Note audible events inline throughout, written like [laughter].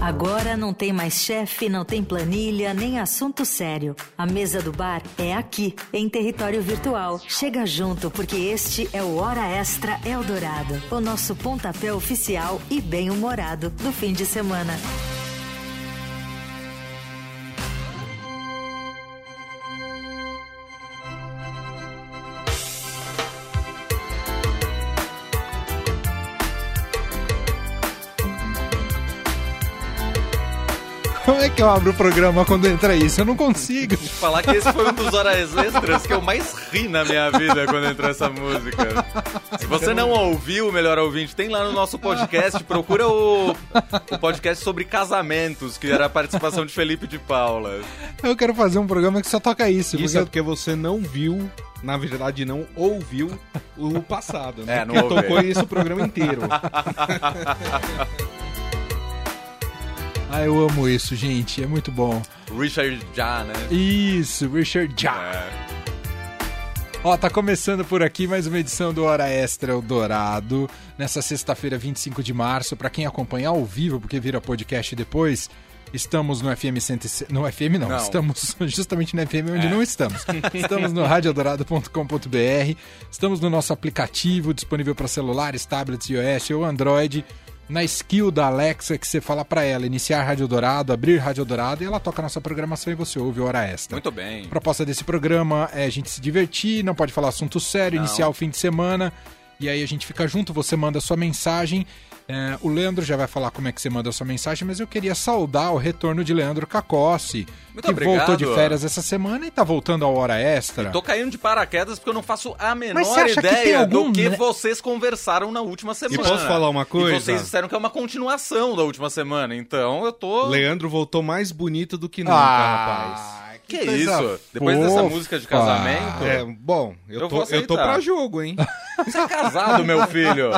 Agora não tem mais chefe, não tem planilha, nem assunto sério. A mesa do bar é aqui, em território virtual. Chega junto, porque este é o Hora Extra Eldorado, o nosso pontapé oficial e bem-humorado do fim de semana. É que eu abro o programa quando entra isso? Eu não consigo. Falar que esse foi um dos horas extras que eu mais ri na minha vida quando entrou essa música. Se você não ouviu, melhor ouvinte, tem lá no nosso podcast, procura o, o podcast sobre casamentos, que era a participação de Felipe de Paula. Eu quero fazer um programa que só toca isso. Isso porque é porque você não viu, na verdade não ouviu o passado, né? É, não porque tocou isso o programa inteiro. [laughs] Ah, eu amo isso, gente. É muito bom. Richard Já, né? Isso, Richard Já. É. Ó, tá começando por aqui mais uma edição do Hora Extra Eldorado. Nessa sexta-feira, 25 de março. Pra quem acompanhar ao vivo, porque vira podcast depois, estamos no FM 107. No FM não, Não. estamos [laughs] justamente no FM onde É. não estamos. Estamos no radioeldorado.com.br. Estamos no nosso aplicativo disponível para celulares, tablets, iOS ou Android. Na skill da Alexa, que você fala pra ela iniciar Rádio Dourado, abrir Rádio Dourado, e ela toca a nossa programação e você ouve Hora Extra. Muito bem. A proposta desse programa é a gente se divertir, não pode falar assunto sério, Não. iniciar o fim de semana. E aí a gente fica junto, você manda sua mensagem. É, o Leandro já vai falar como é que você manda a sua mensagem, mas eu queria saudar o retorno de Leandro Cacossi, Muito que obrigado. voltou de férias essa semana e tá voltando à hora extra. Tô caindo de paraquedas porque eu não faço a menor acha que tem ideia algum, do que vocês conversaram na última semana. posso falar uma coisa? E vocês disseram que é uma continuação da última semana, então eu tô... Leandro voltou mais bonito do que nunca, Ah, rapaz. Que coisa isso? Depois dessa música de casamento... É, bom, eu, Eu tô, eu tô pra jogo, hein? [laughs] Você é casado, meu filho.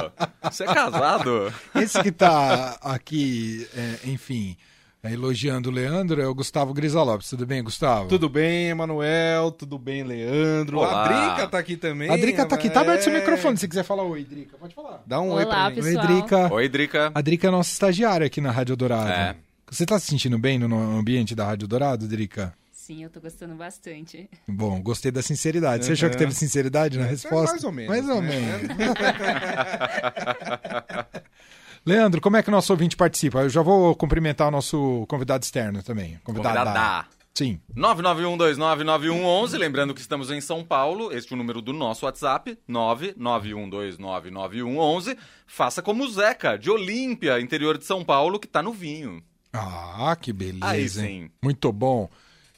Você é casado. Esse que tá aqui, é, enfim, é, elogiando o Leandro é o Gustavo Grisa Lopes. Tudo bem, Gustavo? Tudo bem, Emanuel? Tudo bem, Leandro? Olá. A Drica tá aqui também. A Drica tá aqui, tá aberto seu é. microfone. Se quiser falar oi, Drica, pode falar. Dá um oi Olá, pra gente. Oi, pessoal. Drica. Oi, Drica. A Drica é nossa estagiária aqui na Rádio Dourado. É. Você tá se sentindo bem no- no ambiente da Rádio Dourado, Drica? Sim, eu tô gostando bastante. Bom, gostei da sinceridade. Você achou que Uhum. teve sinceridade na resposta? mais ou menos, Mais ou né? menos. [laughs] Leandro, como é que o nosso ouvinte participa? Eu já vou cumprimentar o nosso convidado externo também. Convidado Convidada. Sim. 991299111, lembrando que estamos em São Paulo, este é o número do nosso WhatsApp, 991299111. Faça como o Zeca, de Olímpia, interior de São Paulo, que tá no vinho. Ah, que beleza. Aí hein? sim. Muito bom.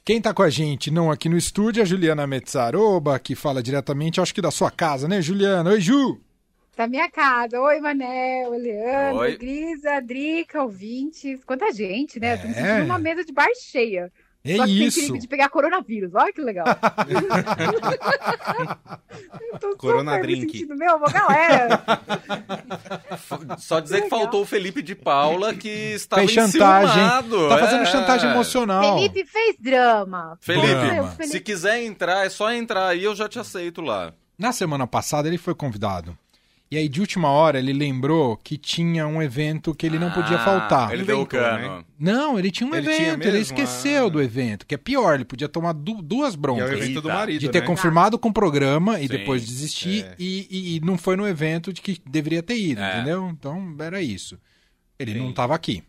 Quem tá com a gente, não aqui no estúdio, é a Juliana Mezzaroba, que fala diretamente, acho que da sua casa, né, Juliana? Oi, Ju! Da minha casa. Oi, Manel, Leandro, Oi. Grisa, Drica, ouvintes. Quanta gente, né? Eu tô me É. sentindo uma mesa de bar cheia. É Só que tem isso. perigo de pegar coronavírus. Olha que legal. [laughs] Corona drink. meu, uma galera. Só dizer que Legal. faltou o Felipe de Paula, que estava Fez chantagem. enciumado. Tá fazendo é. chantagem emocional. Felipe fez drama. Felipe, Drama. Felipe. se quiser entrar, é só entrar aí, eu já te aceito lá. Na semana passada ele foi convidado. E aí, de última hora, ele lembrou que tinha um evento que ele não podia Ah, faltar. Ele deu o Inventou, cano. Não, ele tinha um Ele tinha evento, ele mesmo? esqueceu Ah. do evento, que é pior, ele podia tomar du- duas Que é broncas. o evento do marido, de ter né? confirmado com o programa e Sim, depois desistir, é. e, e- e não foi no evento de que deveria ter ido, É. entendeu? Então era isso. Ele Sim. não estava aqui.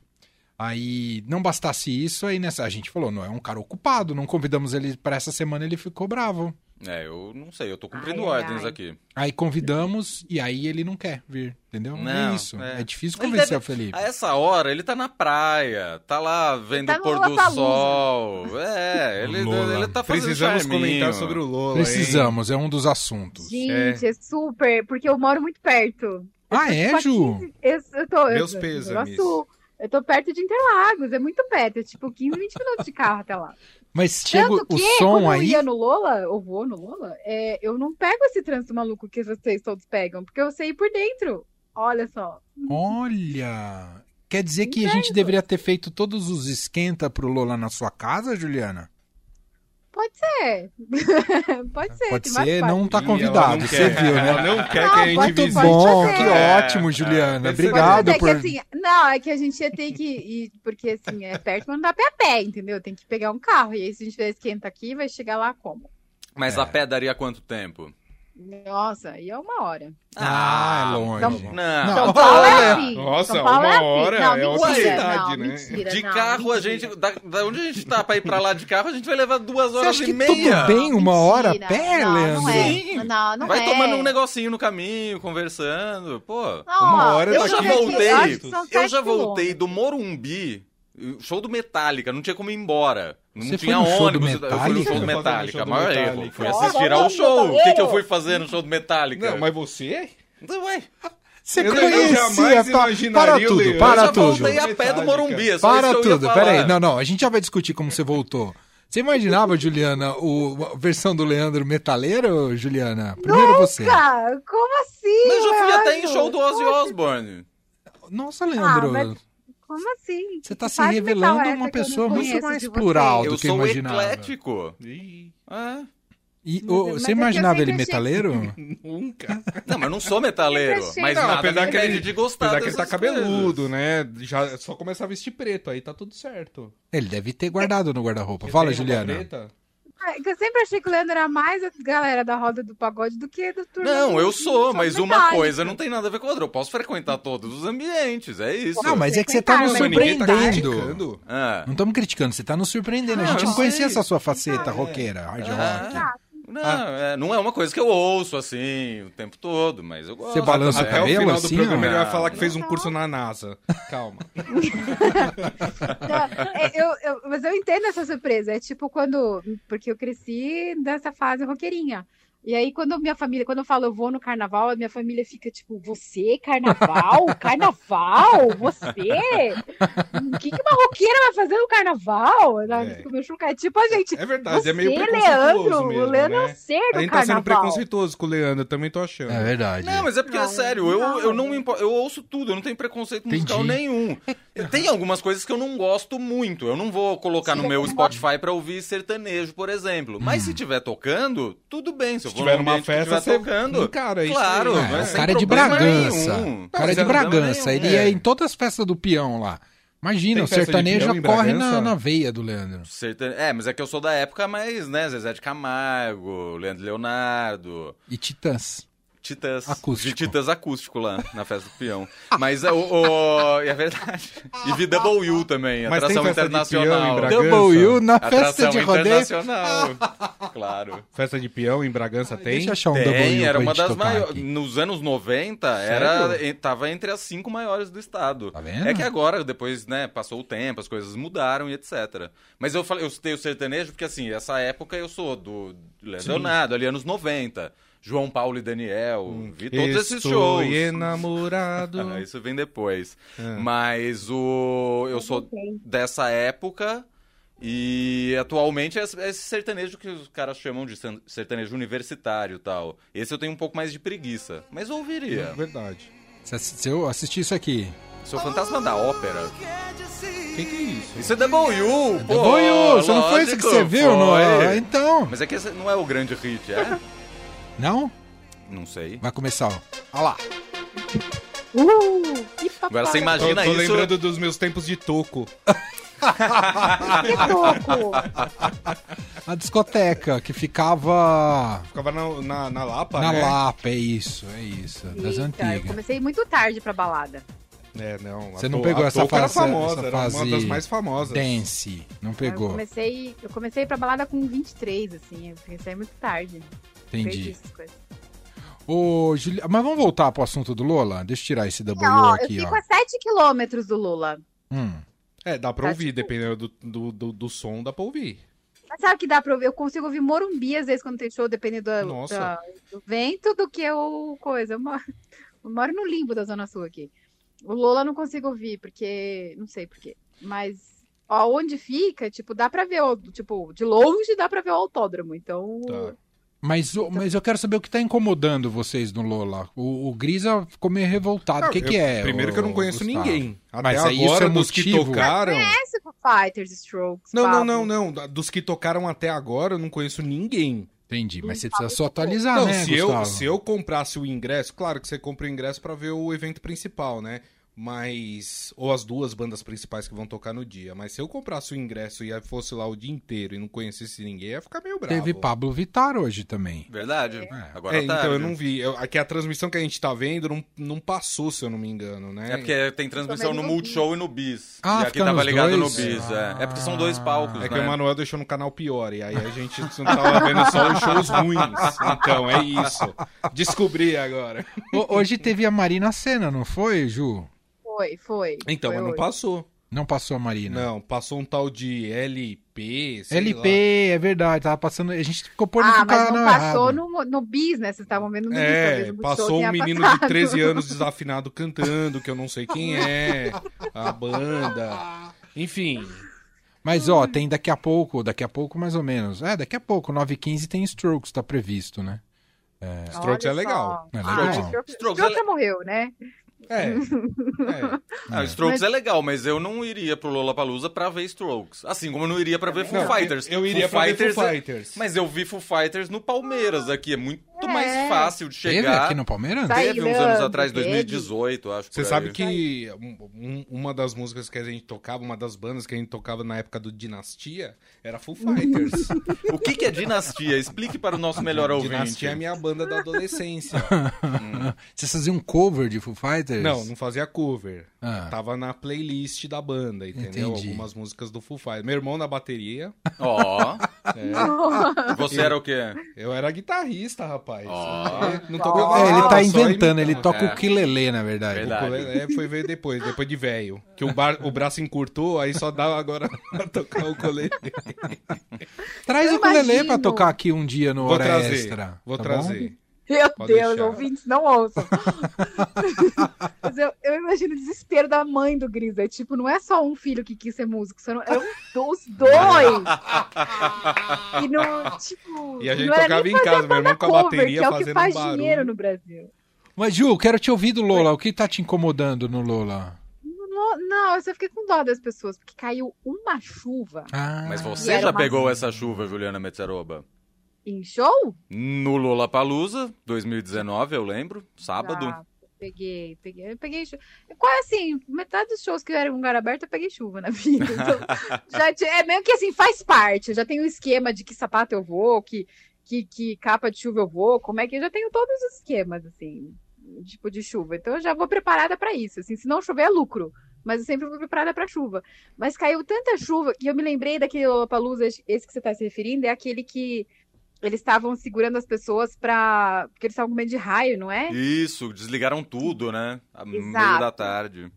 Aí, não bastasse isso, aí nessa, a gente falou, não, é um cara ocupado, não convidamos ele para essa semana, ele ficou bravo. É, eu não sei, eu tô cumprindo Ai, ordens ai. aqui. Aí convidamos e aí ele não quer vir, entendeu? Não, é isso. É, é. difícil convencer deve- o Felipe. A essa hora, ele tá na praia, tá lá vendo tá o pôr do sol. É, ele, Lola. ele tá fazendo Precisamos charminho. comentar sobre o Lola, hein? Precisamos, é um dos assuntos. Gente, é. super, porque eu moro muito perto. Ah, é, Ju? 15 Eu, eu tô, eu- Meus eu- pêsames. Eu, eu tô perto de Interlagos, é muito perto, é tipo 15, 20 minutos de carro até lá. Mas chega o som quando eu aí. ia no Lola, ou vou no Lola, é, eu não pego esse trânsito maluco que vocês todos pegam, porque eu sei ir por dentro. Olha só. Olha! Quer dizer que a gente deveria ter feito todos os esquenta pro Lola na sua casa, Juliana? [laughs] Pode ser. pode ser. Pode ser, não tá convidado, não você viu, né? Ela não quer Não, que a gente Muito visite. bom, fazer. que É, ótimo, Juliana. é. Obrigado ser por. que, assim, não, é que a gente ia ter que ir, porque assim, é perto, mas não dá ir a pé, entendeu? Tem que pegar um carro. E aí, se a gente fizer esquenta aqui, vai chegar lá como? Mas a pé daria quanto tempo? Nossa, aí é uma hora. Ah, é longe. Então- Não. São Paulo é assim. Nossa, São Paulo é uma assim. hora não, é outra mentira, cidade, não, né? Mentira, De não, carro, a mentira. gente. Da, da onde a gente tá pra ir pra lá de carro, a gente vai levar duas Você horas acha e que meia. tudo bem uma hora a Mentira. pé, não, Leandro? Não, é. Sim. não, não vai é. tomando um negocinho no caminho, conversando. Pô. Não, Uma hora Eu daqui já voltei. eu são já voltei do Morumbi, show do Metallica, não tinha como ir embora. Não Você tinha foi no show do ônibus. Eu fui no show do Você Metallica. show do maior Metallica. erro. Fui assistir ao show. O que, que eu fui fazer no show do Metallica? Não, mas você? Então, Ué, Você Eu conhecia, imaginaria para tudo, Leandro. para eu já tudo. voltei a pé do. Morumbi. é só Para tudo, peraí. Não, não, a gente já vai discutir como você voltou. Você imaginava, Juliana, o, a versão do Leandro metaleiro, Juliana? Primeiro você. Cara, como assim? Mas eu já fui até em Leandro? show do Ozzy Osbourne. Nossa, Leandro, Ah, mas Como assim? você tá se revelando uma eu pessoa muito mais plural Eu do que eu sou imaginava. eclético. Ih, É. E, Mas- você é eu imaginava ele metaleiro? [laughs] Nunca. Não, mas eu não sou metaleiro. Mas Não, nada apesar que ele- de gostar Apesar que ele tá cabeludo, coisas. né? Já só começa a vestir preto, aí tá tudo certo. Ele deve ter guardado no guarda-roupa. Fala, Juliana. preta? Ah, que Eu sempre achei que o Leandro era mais a galera da roda do pagode do que do turma Não, eu sou, mas uma coisa não tem nada a ver com a outra. Eu posso frequentar todos os ambientes, é isso. Não, mas é que você tá nos ninguém tá surpreendendo. criticando. Ah. Não estamos criticando, você tá nos surpreendendo. A gente não conhecia sei. essa sua faceta roqueira, hard Ah. rock. Não, é, não é uma coisa que eu ouço assim o tempo todo, mas eu gosto. Você balança o Até o cabelo final assim, do programa ele vai Não, falar que fez um não. curso na NASA. Calma. [laughs] Não, é, eu, eu- mas eu entendo essa surpresa. É tipo quando. Porque eu cresci nessa fase roqueirinha. E aí, quando minha família, quando eu falo eu vou no carnaval, a minha família fica tipo, você, carnaval? [laughs] Carnaval? Você? O que, que uma roqueira vai fazer no carnaval? Ela É. fica meio chocada. Tipo, a gente. É verdade, você, é meio preconceituoso Leandro, mesmo, o Leandro é né? o ser A do gente tá sendo carnaval. preconceituoso com o Leandro, eu também tô achando. É verdade. Não, mas é porque, Não, é sério, eu, não. eu não me impo- eu ouço tudo, eu não tenho preconceito musical Entendi. nenhum. [laughs] Tem algumas coisas que eu não gosto muito. Eu não vou colocar no meu Spotify pra ouvir sertanejo, por exemplo. Mas se tiver tocando, tudo bem. Se, eu Se tiver num numa festa, você tocando. isso claro, aí. É, mas o sem cara é de Bragança. nenhum. O cara é de Bragança. nenhum. Ele É. é em todas as festas do peão lá. Imagina, Tem o sertanejo em corre na, na veia do Leandro. Sertane- É, mas é que eu sou da época mais, né? Zezé de Camargo, Leandro Leonardo, E Titãs. Titãs. Acústico. De Titãs acústico lá, na festa do peão. Mas é, o, o- é verdade. E VW também, Mas tem atração festa de peão em internacional. Bragança? W na Atração festa de rodeio. internacional. claro. Festa de peão em Bragança tem? Deixa eu achar um Tem, W era pra uma das maiores. Nos anos 90, era, tava entre as cinco maiores do estado. Tá vendo? É que agora, depois, né, passou o tempo, as coisas mudaram e etc. Mas eu falei, eu citei o sertanejo porque, assim, essa época eu sou do Leonardo, ali anos 90. João Paulo e Daniel, vi todos esses shows. enamorado. [laughs] Isso vem depois. Ah. Mas o eu sou dessa época e atualmente é esse é sertanejo que os caras chamam de ser- sertanejo universitário e tal. Esse eu tenho um pouco mais de preguiça, mas eu ouviria. É verdade. Se eu assistir isso aqui. Sou fantasma da ópera. Quem que é isso? Isso é W, pô. Boiú, você não foi isso que você viu? Foi. Então. Mas é que esse não é o grande hit, é? [laughs] Não? Não sei. Vai começar, ó. Olha lá. Uh, que Agora você. Tô, imagina tô isso. lembrando dos meus tempos de toco. [laughs] Que toco. A discoteca que ficava Ficava na, na, na Lapa, na né? Lapa, é isso, é isso. Das Eita, eu antigas. comecei muito tarde pra balada. É, não. Você não to- pegou a essa Toco era fase- famosa, essa era uma fase das mais famosas. Dance, não Eu pegou. comecei, eu comecei pra balada com 23, assim. Eu comecei muito tarde. Entendi. Ô, Juli... Mas vamos voltar pro assunto do Lola? Deixa eu tirar esse W Não, eu aqui, fico ó. a 7 quilômetros do Lula. Hum. É, dá pra Tá, ouvir, tipo- dependendo do, do, do, do som, dá pra ouvir. Mas sabe que dá pra ouvir? Eu consigo ouvir Morumbi, às vezes, quando tem show, dependendo do, Nossa. da- do vento, do que o coisa. Eu moro, eu moro no limbo da Zona Sul aqui. O Lola eu não consigo ouvir, porque. Não sei porquê. Mas ó, onde fica, tipo, dá pra ver, o, tipo, de longe dá pra ver o autódromo. Então. Tá. Mas, o- mas eu quero saber o que tá incomodando vocês no Lola. O, o Grisa ficou meio revoltado. O que, Eu- que é? Primeiro ô, que eu não conheço Gustavo? ninguém. Até Mas aí isso agora, é dos que motivo? tocaram... Conhece, Fighters, Strokes. Não, não, Pablo. não, não. Dos que tocaram até agora, eu não conheço ninguém. Entendi, mas você precisa só atualizar, não, né, se, eu, Gustavo? se eu comprasse o ingresso, claro que você compra o ingresso pra ver o evento principal, né? Mas. Ou as duas bandas principais que vão tocar no dia. Mas se eu comprasse o ingresso e fosse lá o dia inteiro e não conhecesse ninguém, ia ficar meio bravo. Teve Pablo Vittar hoje também. Verdade. Agora É, tá. então eu não vi. Eu, aqui a transmissão que a gente tá vendo não, não passou, se eu não me engano, né? É porque tem transmissão no. Multishow e no Bis. Ah, e aqui tava ligado dois? no Bis, é. É porque são dois palcos, É que né? o Emanuel deixou no canal pior, e aí a gente não tava vendo só os shows ruins. Então, é isso. Descobri agora. Ho- Hoje teve a Marina Senna, não foi, Ju? Foi, foi. Então, foi mas não hoje. passou. Não passou a Marina. Não, passou um tal de LP, sei LP, é verdade, tava passando. A gente ficou por Ah, no mas não canal passou errado. no, no né? Vocês estavam vendo no lá. É, Multishow passou um menino passado. de 13 [laughs] anos desafinado cantando, que eu não sei quem é, a banda. Enfim, Mas ó, tem daqui a pouco, daqui a pouco mais ou menos. É, daqui a pouco, 9h15 tem Strokes, tá previsto, né? Strokes Olha é legal. É só. legal. Ah, Strokes, Strokes Strokes é já morreu, né? É. [laughs] é. Ah, o Strokes é legal, mas eu não iria pro Lollapalooza pra ver Strokes. Assim como eu não iria pra ver Foo Não, Fighters. eu iria Foo pra ver Fighters Foo é- Fighters. Mas eu vi Foo Fighters no Palmeiras aqui. É muito É. mais fácil de Teve chegar. aqui no Palmeiras? Teve uns anos atrás, teve. 2018, acho. Você sabe que um- uma das músicas que a gente tocava, uma das bandas que a gente tocava na época do Dinastia, era Foo Fighters. [laughs] O que, que é dinastia? Explique para o nosso melhor ouvinte. Dinastia é a minha banda da adolescência. [laughs] Vocês faziam um cover de Foo Fighters? Não, não fazia cover. Ah. Tava na playlist da banda, entendeu? Entendi. Algumas músicas do Foo Fighters. Meu irmão na bateria. Ó. É. Você era o quê? Eu era guitarrista, rapaz. É, Não tocava É, ele tá inventando, ele toca É. o ukulele, na verdade. Verdade. O é, foi ver depois, depois de velho. Que o, bar- o braço encurtou, aí só dá agora [laughs] pra tocar o colete. Traz Eu o ukulele pra tocar aqui um dia no Vou Hora trazer. Extra. Vou tá bom? Meu Pode Deus, deixar. ouvintes, não ouçam. [laughs] Mas eu, eu imagino o desespero da mãe do Gris. É tipo, não é só um filho que quis ser músico, são eram os dois. e não, tipo. E a gente tocava em casa, meu irmão com a cover, bateria que é o que faz barulho. dinheiro no Brasil. Mas, Ju, quero te ouvir do Lola. O que tá te incomodando no Lola? Não, não, eu só fiquei com dó das pessoas, porque caiu uma chuva Ah, Mas você já uma- pegou essa chuva, Juliana Metzeroba? Em show. No Lollapalooza, 2019, eu lembro. Sábado. Já peguei, peguei, eu peguei chuva. Quase assim, metade dos shows que eram em lugar aberto, eu peguei chuva na [laughs] vida. Então, já é meio que assim, faz parte. Eu já tenho um esquema de que sapato eu vou, que, que, que capa de chuva eu vou, como é que eu já tenho todos os esquemas, assim, tipo de chuva. Então eu já vou preparada pra isso. Assim, se não chover é lucro. Mas eu sempre vou preparada pra chuva. Mas caiu tanta chuva que eu me lembrei daquele Lollapalooza, esse que você tá se referindo, é aquele que eles estavam segurando as pessoas pra. Porque eles estavam com medo de raio, não é? Isso, desligaram tudo, né? A meio Exato. da tarde.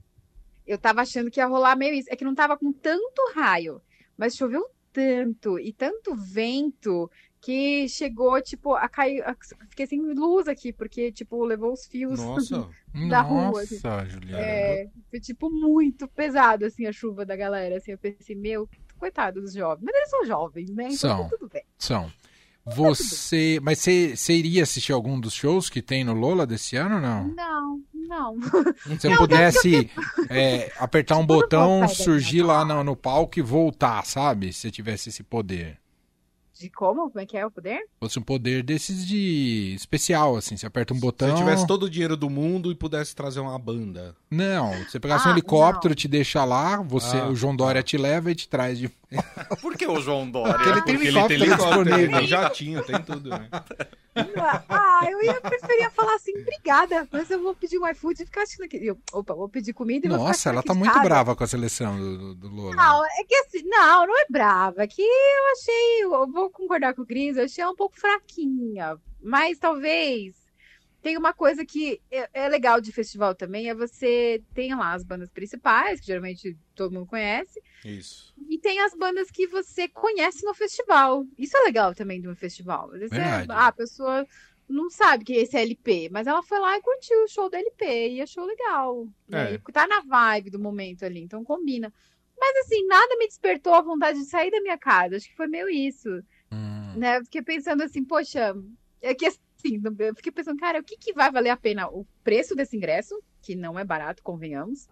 eu tava achando que ia rolar meio isso. É que não tava com tanto raio, mas choveu tanto e tanto vento que chegou, tipo, a cair. a- Fiquei sem luz aqui, porque, tipo, levou os fios. Nossa. [laughs] da rua, assim. Nossa, Juliana. É, foi, tipo, muito pesado, assim, a chuva da galera. Assim, eu pensei, meu, coitado dos jovens. Mas eles são jovens, né? Então São. tá tudo bem. São. Você. Mas você você iria assistir algum dos shows que tem no Lola desse ano ou não? Não, não. Se você pudesse é, apertar um botão, surgir lá no, no palco e voltar, sabe? Se você tivesse esse poder. De como? Como é que é o poder? Fosse um poder desses de especial, assim. Você aperta um Se botão. eu tivesse todo o dinheiro do mundo e pudesse trazer uma banda. Não, você pegasse um Ah, helicóptero, não. te deixa lá, você, Ah, o João Dória te leva e te traz de. [laughs] Por que o João Dória? Porque ele tem Porque helicóptero ele tem helicóptero, disponível. tem jatinho, tem tudo, né? Ah, eu ia preferir falar assim, obrigada, mas eu vou pedir um iFood e ficar assistindo aqui. Eu, opa, vou pedir comida e vou ficar Nossa, ela tá muito casa. brava com a seleção do, do, Lola. Não, é que assim, não, não é brava. É que eu achei, eu vou concordar com o Cris, eu achei ela um pouco fraquinha. Mas talvez tem uma coisa que é, é legal de festival também, é você tem lá as bandas principais, que geralmente todo mundo conhece, Isso. e tem as bandas que você conhece no festival. Isso é legal também de um festival. Às vezes Verdade. ah, a pessoa não sabe que esse é LP, mas ela foi lá e curtiu o show do LP e achou legal. né? É. E tá na vibe do momento ali, então combina. Mas assim, nada me despertou a vontade de sair da minha casa. Acho que foi meio isso. Hum. Né? Eu fiquei pensando assim, poxa, é que assim, eu fiquei pensando, cara, o que, que vai valer a pena? O preço desse ingresso, que não é barato, convenhamos.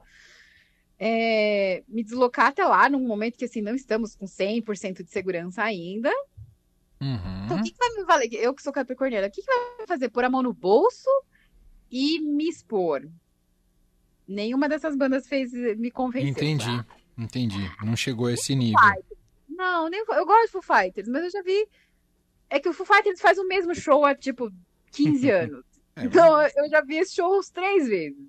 é, me deslocar até lá num momento que assim não estamos com 100% de segurança ainda. Então, o Uhum. que, que vai me valer? Eu que sou capricorniana, o que, que vai fazer? Pôr a mão no bolso e me expor? Nenhuma dessas bandas fez me convencer. Entendi, entendi. Não chegou a esse nível. Não, nem, eu gosto de Foo Fighters, mas eu já vi. É que o Foo Fighters faz o mesmo show há, tipo, 15 [laughs] anos. É, Então, eu já vi esse show uns três vezes.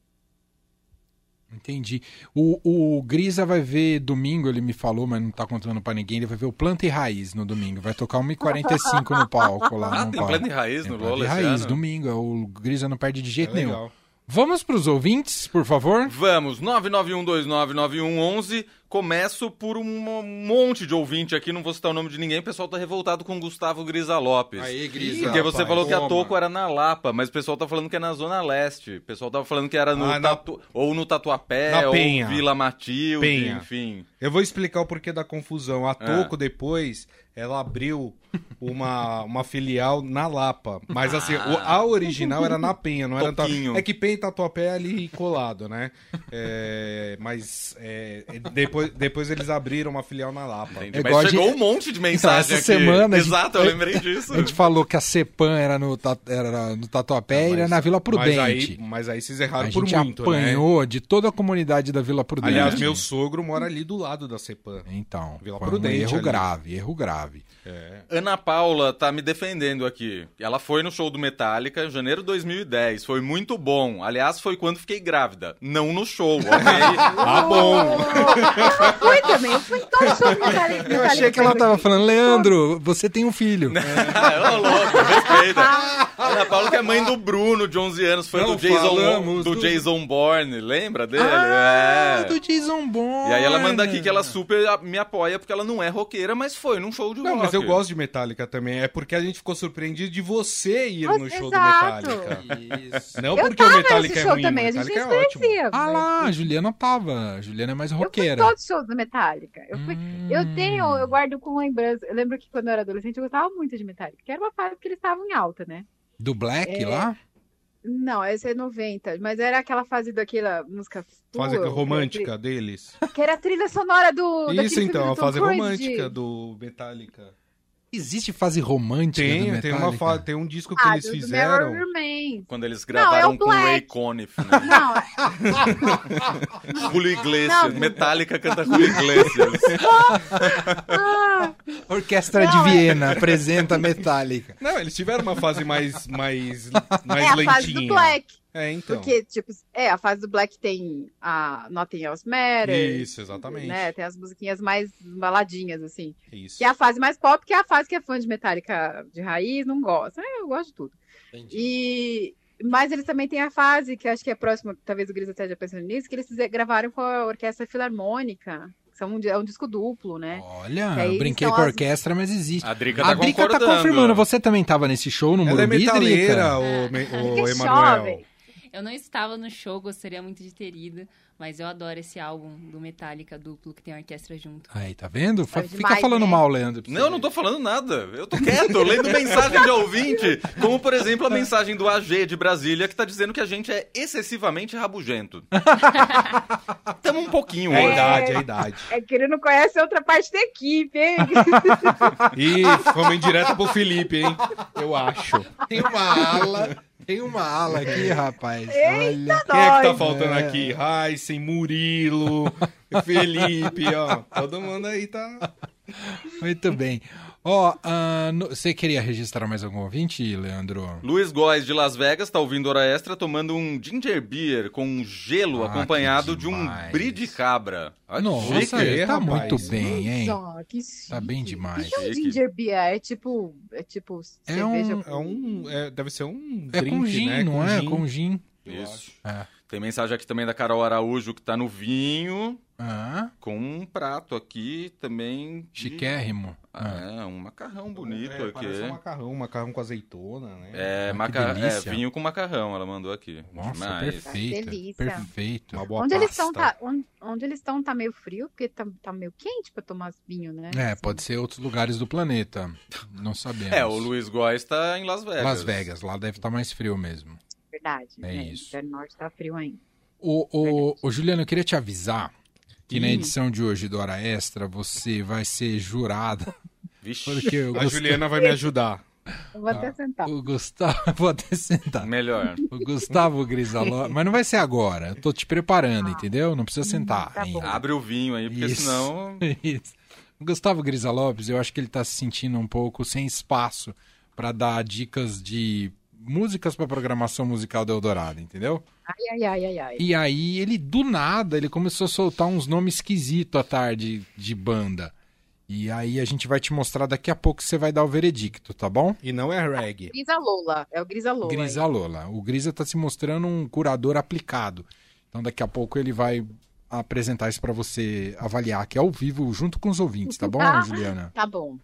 Entendi. O, o Grisa vai ver domingo, ele me falou, mas não tá contando pra ninguém. Ele vai ver o Planta e Raiz no domingo. Vai tocar 1h45 no palco lá. Ah, no tem palco. plano de raiz Tem no Planta Lola e Raiz, ano? domingo. O Grisa não perde de É jeito nenhum. legal. Vamos pros ouvintes, por favor? Vamos, 991299111. Começo por um monte de ouvinte aqui, não vou citar o nome de ninguém, o pessoal tá revoltado com o Gustavo Grisa Lopes. Aí, Porque você falou que a Toco era na Lapa, mas o pessoal tá falando que é na Zona Leste. O pessoal tava falando que era no Ah, na- Tatu... ou no Tatuapé, ou. Vila Matilde, Penha. enfim. Eu vou explicar o porquê da confusão. A É. Toco, depois, ela abriu uma, uma filial na Lapa. Mas assim, o- a original era na Penha, não era na. É que Penha e Tatuapé é ali colado, né? É, mas é, depois, depois eles abriram uma filial na Lapa. Entendi. É mas a chegou gente- um monte de mensagem essa aqui. semana a gente- Exato, eu lembrei disso. A gente falou que a Cepan era no, era no Tatuapé e era na Vila Prudente. Mas aí, mas aí vocês a erraram por gente muito, né? apanhou de toda a comunidade da Vila Prudente. Aliás, meu sogro mora ali do lado da Cepan. Então, Vila foi um Prudente erro ali. grave, erro grave. Ana Paula tá me defendendo aqui. Ela foi no show do Metallica em janeiro de 2010. Foi muito bom. Aliás, foi quando fiquei grávida. Não no show, ok? [laughs] Ah, bom! Eu fui também, eu fui em todo show do Metallica. Eu achei que ela tava falando, Leandro, você tem um filho. [laughs] Ô, louco, respeita. Ana Paula que é mãe do Bruno, de 11 anos. Foi Não do Jason, do do- Jason Bourne. Lembra dele? Ah, é. do Jason Bourne. E aí ela manda aqui que ela super me apoia porque ela não é roqueira, mas foi num show de Não, rock. mas eu gosto de Metallica também. É porque a gente ficou surpreendido de você ir no show Exato. do Metallica. Isso. Não Eu porque o Metallica nesse é show ruim, também, o a gente Metallica não é se ótimo. conhecia. Ah mas lá, a Juliana tava. A Juliana é mais Eu fui roqueira. todos os shows do Metallica. Eu, fui, eu Hum. tenho, eu guardo com lembrança. Eu lembro que quando eu era adolescente eu gostava muito de Metallica, que era uma fase que eles estavam em alta, né? Do Black É. lá? Não, essa é 90, mas era aquela fase daquela música Fase tua, romântica deles. Que era a trilha sonora do. Isso então, a fase Cruise romântica do Metallica. Existe fase romântica do Tem, Metallica? tem uma fa... tem um disco que Ah, eles do, do fizeram. Quando eles Não, é gravaram com o Black. Ray Conniff, né? Não, Julio Iglesias. Não. Metallica canta Julio Iglesias. ah, Orquestra Não, de é- Viena apresenta Metallica. Não, eles tiveram uma fase mais, mais, é mais a lentinha. fase do Black. É, então. Porque, tipo, é, a fase do Black tem a Nothing Else Matters. Isso, exatamente. Né? Tem as musiquinhas mais baladinhas, assim. Isso. Que é a fase mais pop, que é a fase que é fã de Metallica de raiz, não gosta. É, Eu gosto de tudo. E... Mas eles também têm a fase, que acho que é próximo, talvez o Gris até já pensando nisso, que eles gravaram com a Orquestra Filarmônica. que São um, é um disco duplo, né? Olha, eu brinquei com a as- orquestra, mas existe. A Drica A tá Drica tá confirmando. Você também tava nesse show no Ela é Morumbi, metaleira, Drica? o, me- o Que Emanuel. jovem. Eu não estava no show, gostaria muito de ter ido, mas eu adoro esse álbum do Metallica duplo que tem a orquestra junto. Aí, tá vendo? Fa- É Fica demais, falando né? mal, Leandro. Não, eu não tô falando nada. Eu tô quieto, lendo mensagem de ouvinte. Como, por exemplo, a mensagem do AG de Brasília, que tá dizendo que a gente é excessivamente rabugento. [laughs] Tamo um pouquinho É a hoje. idade, é a idade. É que ele não conhece outra parte da equipe, hein? E fomos em direto pro Felipe, hein? Eu acho. Tem uma ala. Tem uma ala aqui, rapaz. Olha. Quem é que tá faltando É. aqui? Heisen, Murilo, [laughs] Felipe, ó. Todo mundo aí tá. Muito bem. Ó, ah, no- você queria registrar mais algum ouvinte, Leandro? Luiz Góes de Las Vegas tá ouvindo Hora Extra tomando um ginger beer com gelo Ah, acompanhado de um brie de cabra. Olha que Nossa, chique. ele tá rapaz. muito bem, hein? Nossa, que chique. Tá bem demais. O que é um ginger beer? É tipo, é tipo É cerveja um- com- É um. é, deve ser um. É drink, com gin, né? não é? gin. Com gin. Isso. É. Tem mensagem aqui também da Carol Araújo que tá no vinho, Ah, com um prato aqui também. de- chiquérrimo. Ah. É, um macarrão bonito É, aqui. parece um macarrão, um macarrão com azeitona, né? É, Ah, é, vinho com macarrão, ela mandou aqui. Nossa, Demais. perfeito. Delícia. Perfeito. Uma boa Onde eles estão, pasta. tá, onde, onde eles estão tá meio frio, porque tá, tá meio quente pra tomar vinho, né? É, Assim. pode ser outros lugares do planeta. Não sabemos. É, o Luiz Góes tá em Las Vegas. Las Vegas, lá deve estar mais frio mesmo. Verdade. É né? isso. O Norte tá frio ainda. O, o, o Juliano, eu queria te avisar que na edição de hoje do Hora Extra você vai ser jurada. Vixe, Porque A Gust- Juliana vai me ajudar. Eu vou até sentar. o Gustavo. [laughs] Vou até sentar. melhor. O Gustavo Grisaló. Mas não vai ser agora. Eu tô te preparando, entendeu? Não precisa sentar tá. Abre o vinho aí, porque Isso. senão. [laughs] Isso. O Gustavo Grisa Lopes, eu acho que ele tá se sentindo um pouco sem espaço para dar dicas de músicas para programação musical do Eldorado, entendeu? Ai, ai, ai, ai, ai. E aí ele do nada ele começou a soltar uns nomes esquisitos à tarde de banda. E aí a gente vai te mostrar daqui a pouco você vai dar o veredicto, tá bom? E não é reggae. Grisa Lola. É o Grisa Lola. Grisa Lola. O Grisa tá se mostrando um curador aplicado. Então daqui a pouco ele vai apresentar isso para você avaliar aqui ao vivo junto com os ouvintes, tá bom, Ah. Juliana? Tá bom.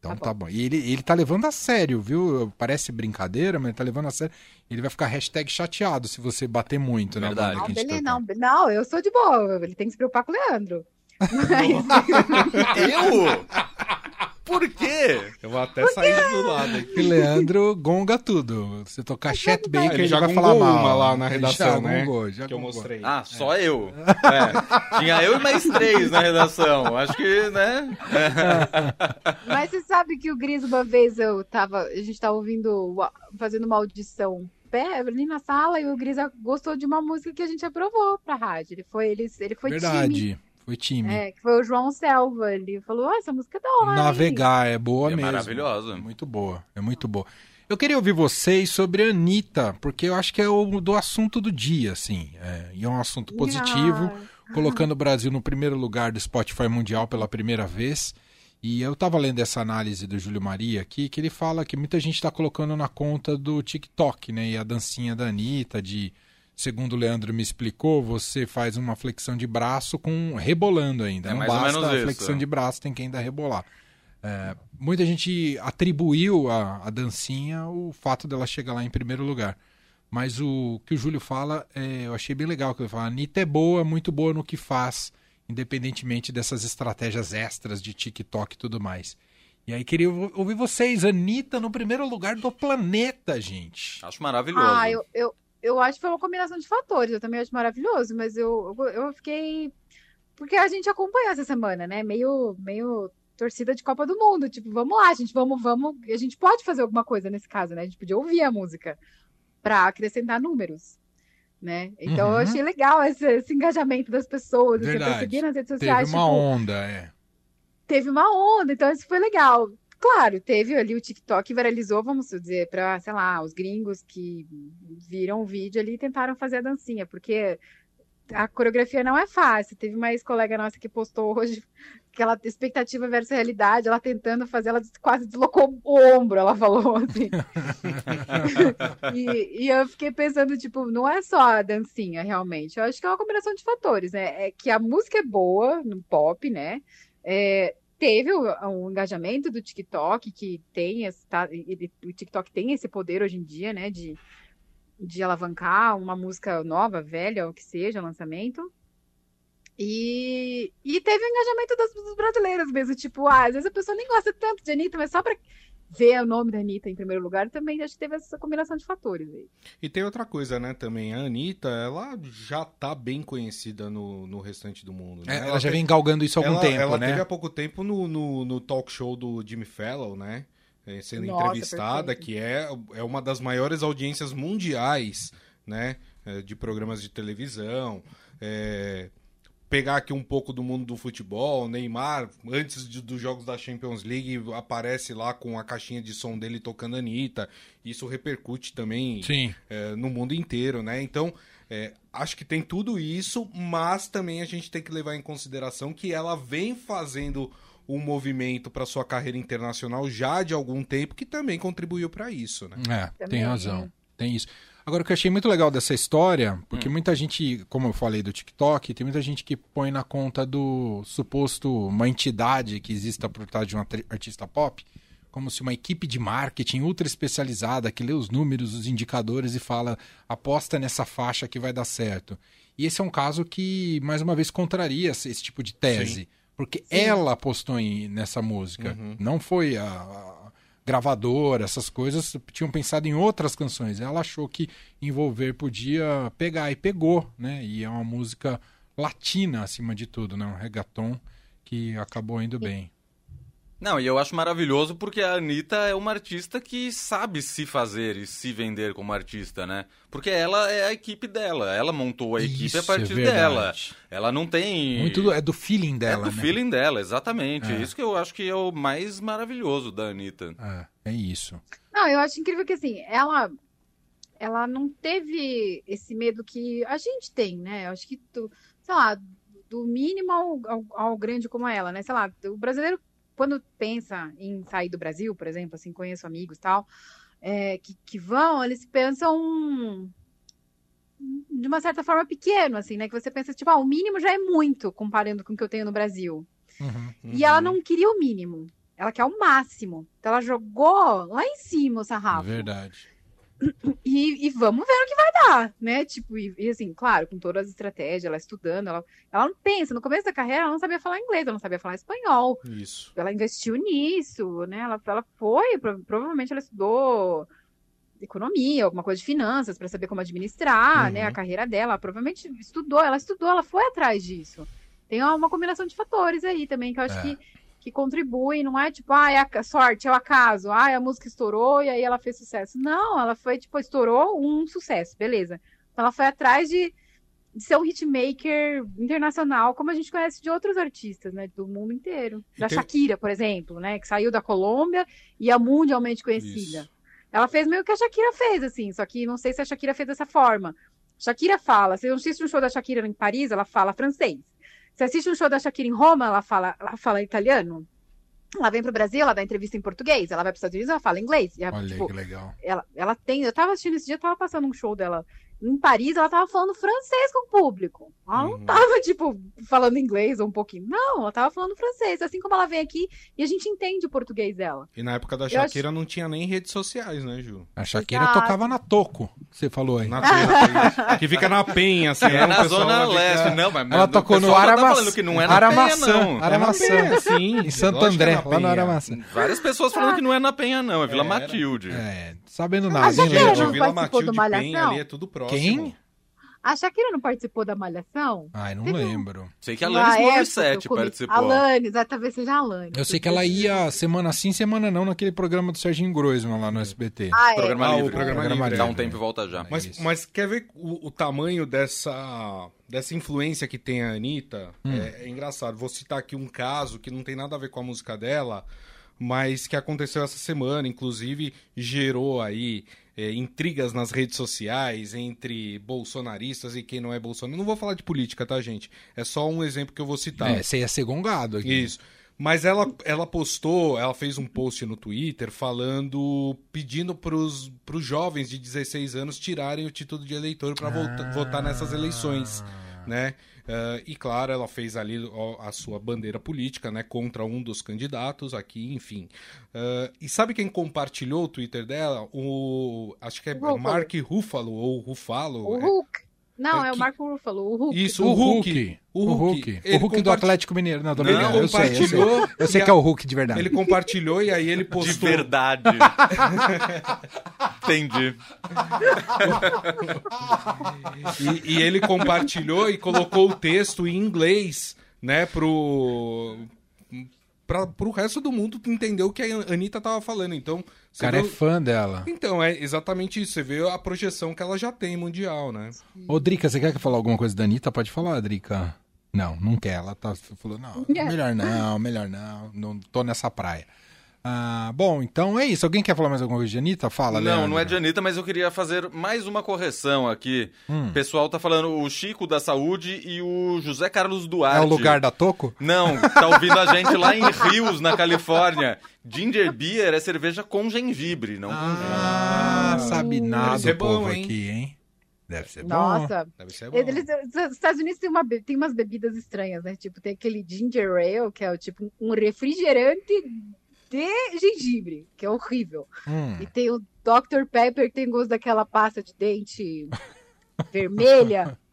Então Tá tá bom. E ele, ele tá levando a sério, viu? Parece brincadeira, mas ele tá levando a sério. Ele vai ficar hashtag chateado se você bater muito na Verdade. Não, a gente beleza, tocar. não, não, eu sou de boa. Ele tem que se preocupar com o Leandro. [laughs] Eu? Por quê? Eu vou até sair do lado aqui. Leandro gonga tudo. Você tocar Chet Baker, ele, ele já vai falar mal. uma lá na redação, já né? gongou, já Que eu gongou. mostrei. Ah, só eu. [laughs] É. Tinha eu e mais três na redação. Acho que, né? [laughs] Mas você sabe que o Gris, uma vez eu tava. A gente tava ouvindo, fazendo uma audição pé, ali na sala, e o Gris gostou de uma música que a gente aprovou pra rádio. Ele foi, ele, ele foi time. Foi time. É, que foi o João Selva. Ele falou: ah, essa música é da hora. hein?" Navegar é boa É mesmo. maravilhosa. É muito boa. É muito boa. Eu queria ouvir vocês sobre a Anitta, porque eu acho que é o do assunto do dia, assim. É, e é um assunto positivo. Ah, [laughs] colocando o Brasil no primeiro lugar do Spotify Mundial pela primeira vez. E eu tava lendo essa análise do Júlio Maria aqui, que ele fala que muita gente está colocando na conta do TikTok, né? E a dancinha da Anitta, de, segundo o Leandro me explicou, você faz uma flexão de braço com rebolando ainda. É Não mais ou basta menos a isso, flexão é. de braço, tem que ainda rebolar. É, muita gente atribuiu a, a dancinha o fato dela chegar lá em primeiro lugar. Mas o que o Júlio fala, é, eu achei bem legal que ele fala. A Anitta é boa, muito boa no que faz, independentemente dessas estratégias extras de TikTok e tudo mais. E aí queria ou- ouvir vocês, Anitta no primeiro lugar do planeta, gente. Acho maravilhoso. Ah, eu, eu, eu acho que foi uma combinação de fatores. Eu também acho maravilhoso, mas eu, eu, fiquei. Porque a gente acompanhou essa semana, né? Meio, meio torcida de Copa do Mundo. Tipo, vamos lá, gente, vamos, vamos. A gente pode fazer alguma coisa nesse caso, né? A gente podia ouvir a música para acrescentar números. Né? Então Uhum. eu achei legal esse, esse engajamento das pessoas. Você Verdade. percebia nas redes Teve sociais. uma tipo, onda, é. teve uma onda, então isso foi legal. Claro, teve ali o TikTok viralizou, vamos dizer, para, sei lá, os gringos que viram o vídeo ali e tentaram fazer a dancinha, porque a coreografia não é fácil. Teve uma ex-colega nossa que postou hoje [laughs] aquela expectativa versus realidade, ela tentando fazer, ela quase deslocou o ombro, ela falou [laughs] assim. [laughs] e, e eu fiquei pensando, tipo, não é só a dancinha, realmente. Eu acho que é uma combinação de fatores, né? É que a música é boa no pop, né? É, teve o, o engajamento do TikTok, que tem esse, tá, ele- o TikTok tem esse poder hoje em dia, né? De, de alavancar uma música nova, velha, ou que seja, lançamento. E, e teve o engajamento das, dos brasileiros mesmo, tipo, ah, às vezes a pessoa nem gosta tanto de Anitta, mas só pra ver o nome da Anitta em primeiro lugar, também acho que teve essa combinação de fatores aí. E tem outra coisa, né, também. A Anitta, ela já tá bem conhecida no, no restante do mundo. Né? É, ela já tem- vem galgando isso há algum ela, tempo, ela né? teve há pouco tempo no, no, no talk show do Jimmy Fallon, né? eh, Sendo Nossa, entrevistada, perfeito. que é, é uma das maiores audiências mundiais, né? eh, De programas de televisão. eh, pegar aqui um pouco do mundo do futebol, Neymar, antes de- dos jogos da Champions League, aparece lá com a caixinha de som dele tocando Anitta. Isso repercute também Sim. é, no mundo inteiro, né? Então, é, acho que tem tudo isso, mas também a gente tem que levar em consideração que ela vem fazendo um movimento para sua carreira internacional já de algum tempo que também contribuiu para isso, né? É, tem razão. é. Tem isso. Agora, o que eu achei muito legal dessa história, porque muita gente, como eu falei do TikTok, tem muita gente que põe na conta do suposto uma entidade que exista por trás de um artista pop, como se uma equipe de marketing ultra especializada que lê os números, os indicadores e fala aposta nessa faixa que vai dar certo. E esse é um caso que, mais uma vez, contraria esse, tipo de tese. Porque ela apostou em- nessa música. Não foi a, a gravadora, essas coisas. Tinham pensado em outras canções. Ela achou que envolver podia pegar e pegou, né? E é uma música latina acima de tudo, né? Um reggaeton que acabou indo bem. Não, e eu acho maravilhoso porque a Anitta é uma artista que sabe se fazer e se vender como artista, né? Porque ela é a equipe dela, ela montou a equipe Isso, a partir é dela. Ela não tem. Muito do- é do feeling dela, é do né? feeling dela, exatamente. É. Isso que eu acho que é o mais maravilhoso da Anitta. É, é isso. Não, eu acho incrível que assim, ela ela não teve esse medo que a gente tem, né? Eu acho que, tu, sei lá, do mínimo ao, ao, ao grande como ela, né? Sei lá, o brasileiro, quando pensa em sair do Brasil, por exemplo, assim, conheço amigos e tal, é, que, que vão, eles pensam de uma certa forma pequeno, assim, né? Que você pensa, tipo, ah, o mínimo já é muito comparando com o que eu tenho no Brasil. Uhum. E ela não queria o mínimo. Ela quer o máximo. Então ela jogou lá em cima o sarrafo. Verdade. E, e vamos ver o que vai dar, né? Tipo, e, e assim, claro, com todas as estratégias, ela estudando, ela, ela não pensa. No começo da carreira, ela não sabia falar inglês, ela não sabia falar espanhol. Isso. Ela investiu nisso, né? Ela, ela foi, pro- provavelmente ela estudou economia, alguma coisa de finanças, para saber como administrar, Uhum. né? A carreira dela. Ela provavelmente estudou, ela estudou, ela foi atrás disso. Tem uma, uma combinação de fatores aí também que eu acho É. que, que contribuem, não é tipo, ah, é a sorte, é o acaso, ah, a música estourou e aí ela fez sucesso. Não, ela foi, tipo, estourou um sucesso, beleza. Então ela foi atrás de, de ser um hitmaker internacional, como a gente conhece de outros artistas, né, do mundo inteiro. Da tem- Shakira, por exemplo, né, que saiu da Colômbia e é mundialmente conhecida. Isso. Ela fez meio que a Shakira fez, assim, só que não sei se a Shakira fez dessa forma. Shakira fala, você assiste um show da Shakira em Paris, ela fala francês. Você assiste um show da Shakira em Roma, ela fala, ela fala italiano. Ela vem pro Brasil, ela dá entrevista em português. Ela vai para os Estados Unidos, ela fala inglês. E, Olha tipo, que legal. ela, ela tem. Eu tava assistindo esse dia, tava passando um show dela em Paris, ela tava falando francês com o público. Ela não Uhum. tava, tipo, falando inglês ou um pouquinho. Não, ela tava falando francês. Assim como ela vem aqui e a gente entende o português dela. E na época da Shakira não tinha nem redes sociais, né, Ju? A Shakira Exato. tocava na Toco, que você falou aí. Na feira, que fica na penha, assim. É né? Na Zona lá fica- Leste, não, mas Ela tocou no tá Aramaçã. falando que não é na Aramaçã. Penha, não. Aramaçã. É Penha, sim. Em Santo é André, na lá no. Aramaçã. Várias pessoas falando que não é na Penha, não, é Vila Era. Matilde. É, sabendo A nada, hein, Shakira não Vila participou Matilde do Malhação? Penha ali é tudo próximo. Quem? A Shakira não participou da Malhação? Ai, não Teve um- lembro. Sei que a Alanis Morissette participou. Alanis, ah, talvez seja a Alanis. Eu sei que ela ia semana sim, semana não, naquele programa do Serginho Groisman lá no SBT. Ah, é. Programa Ah, o livre. programa livre, Dá é. um tempo e volta já. Mas, Isso. mas quer ver o, o tamanho dessa, dessa influência que tem a Anitta? É, é engraçado. Vou citar aqui um caso que não tem nada a ver com a música dela, mas que aconteceu essa semana, inclusive gerou aí é, intrigas nas redes sociais entre bolsonaristas e quem não é bolsonarista. Não vou falar de política, tá, gente? É só um exemplo que eu vou citar. É, você ia ser gongado aqui. Isso. Mas ela, ela postou, ela fez um post no Twitter falando, pedindo pros, pros jovens de 16 anos tirarem o título de eleitor para votar nessas eleições, né? Ah, e claro, ela fez ali a sua bandeira política, né? Contra um dos candidatos aqui, enfim. Ah, e sabe quem compartilhou o Twitter dela? O, acho que é Ruffalo. Mark Ruffalo ou Ruffalo. O é- Hulk. Não, É é, o Marco Ruffalo, o Hulk. Isso, O o Hulk. Hulk. O Hulk. Ele O Hulk do Atlético Mineiro. Não, tô Não, brincando. Eu sei, eu sei. compartilhou Eu sei que a- é o Hulk de verdade. Ele compartilhou e aí ele De postou. verdade. [laughs] Entendi. E, e ele compartilhou e colocou o texto em inglês, né, pro. Pra, pro resto do mundo entender o que a Anitta tava falando. Então, O você cara é vê- fã dela. Então, é exatamente isso. Você vê a projeção que ela já tem mundial, né? Ô, Drica, você quer falar alguma coisa da Anitta? Pode falar, Drica. Não, não quer. Ela tá, falou, não, melhor não, melhor não. Não tô nessa praia. Ah, bom, então é isso. Alguém quer falar mais alguma coisa de Anitta? Fala, Não, Leandro. não é de Anitta, mas eu queria fazer mais uma correção aqui. Hum. O pessoal tá falando o Chico da Saúde e o José Carlos Duarte. É o lugar da Toco? Não, tá ouvindo a gente lá em Rios, na Califórnia. Ginger Beer é cerveja com gengibre, não com Ah, sabe nada Deve ser bom, hein? aqui, hein? Deve ser bom. Nossa. Deve ser bom. Eles, os Estados Unidos tem, uma, tem umas bebidas estranhas, né? Tipo, tem aquele ginger ale, que é o, tipo um refrigerante de gengibre, que é horrível. Hum. E tem o Dr. Pepper, que tem gosto daquela pasta de dente [laughs] vermelha. [laughs]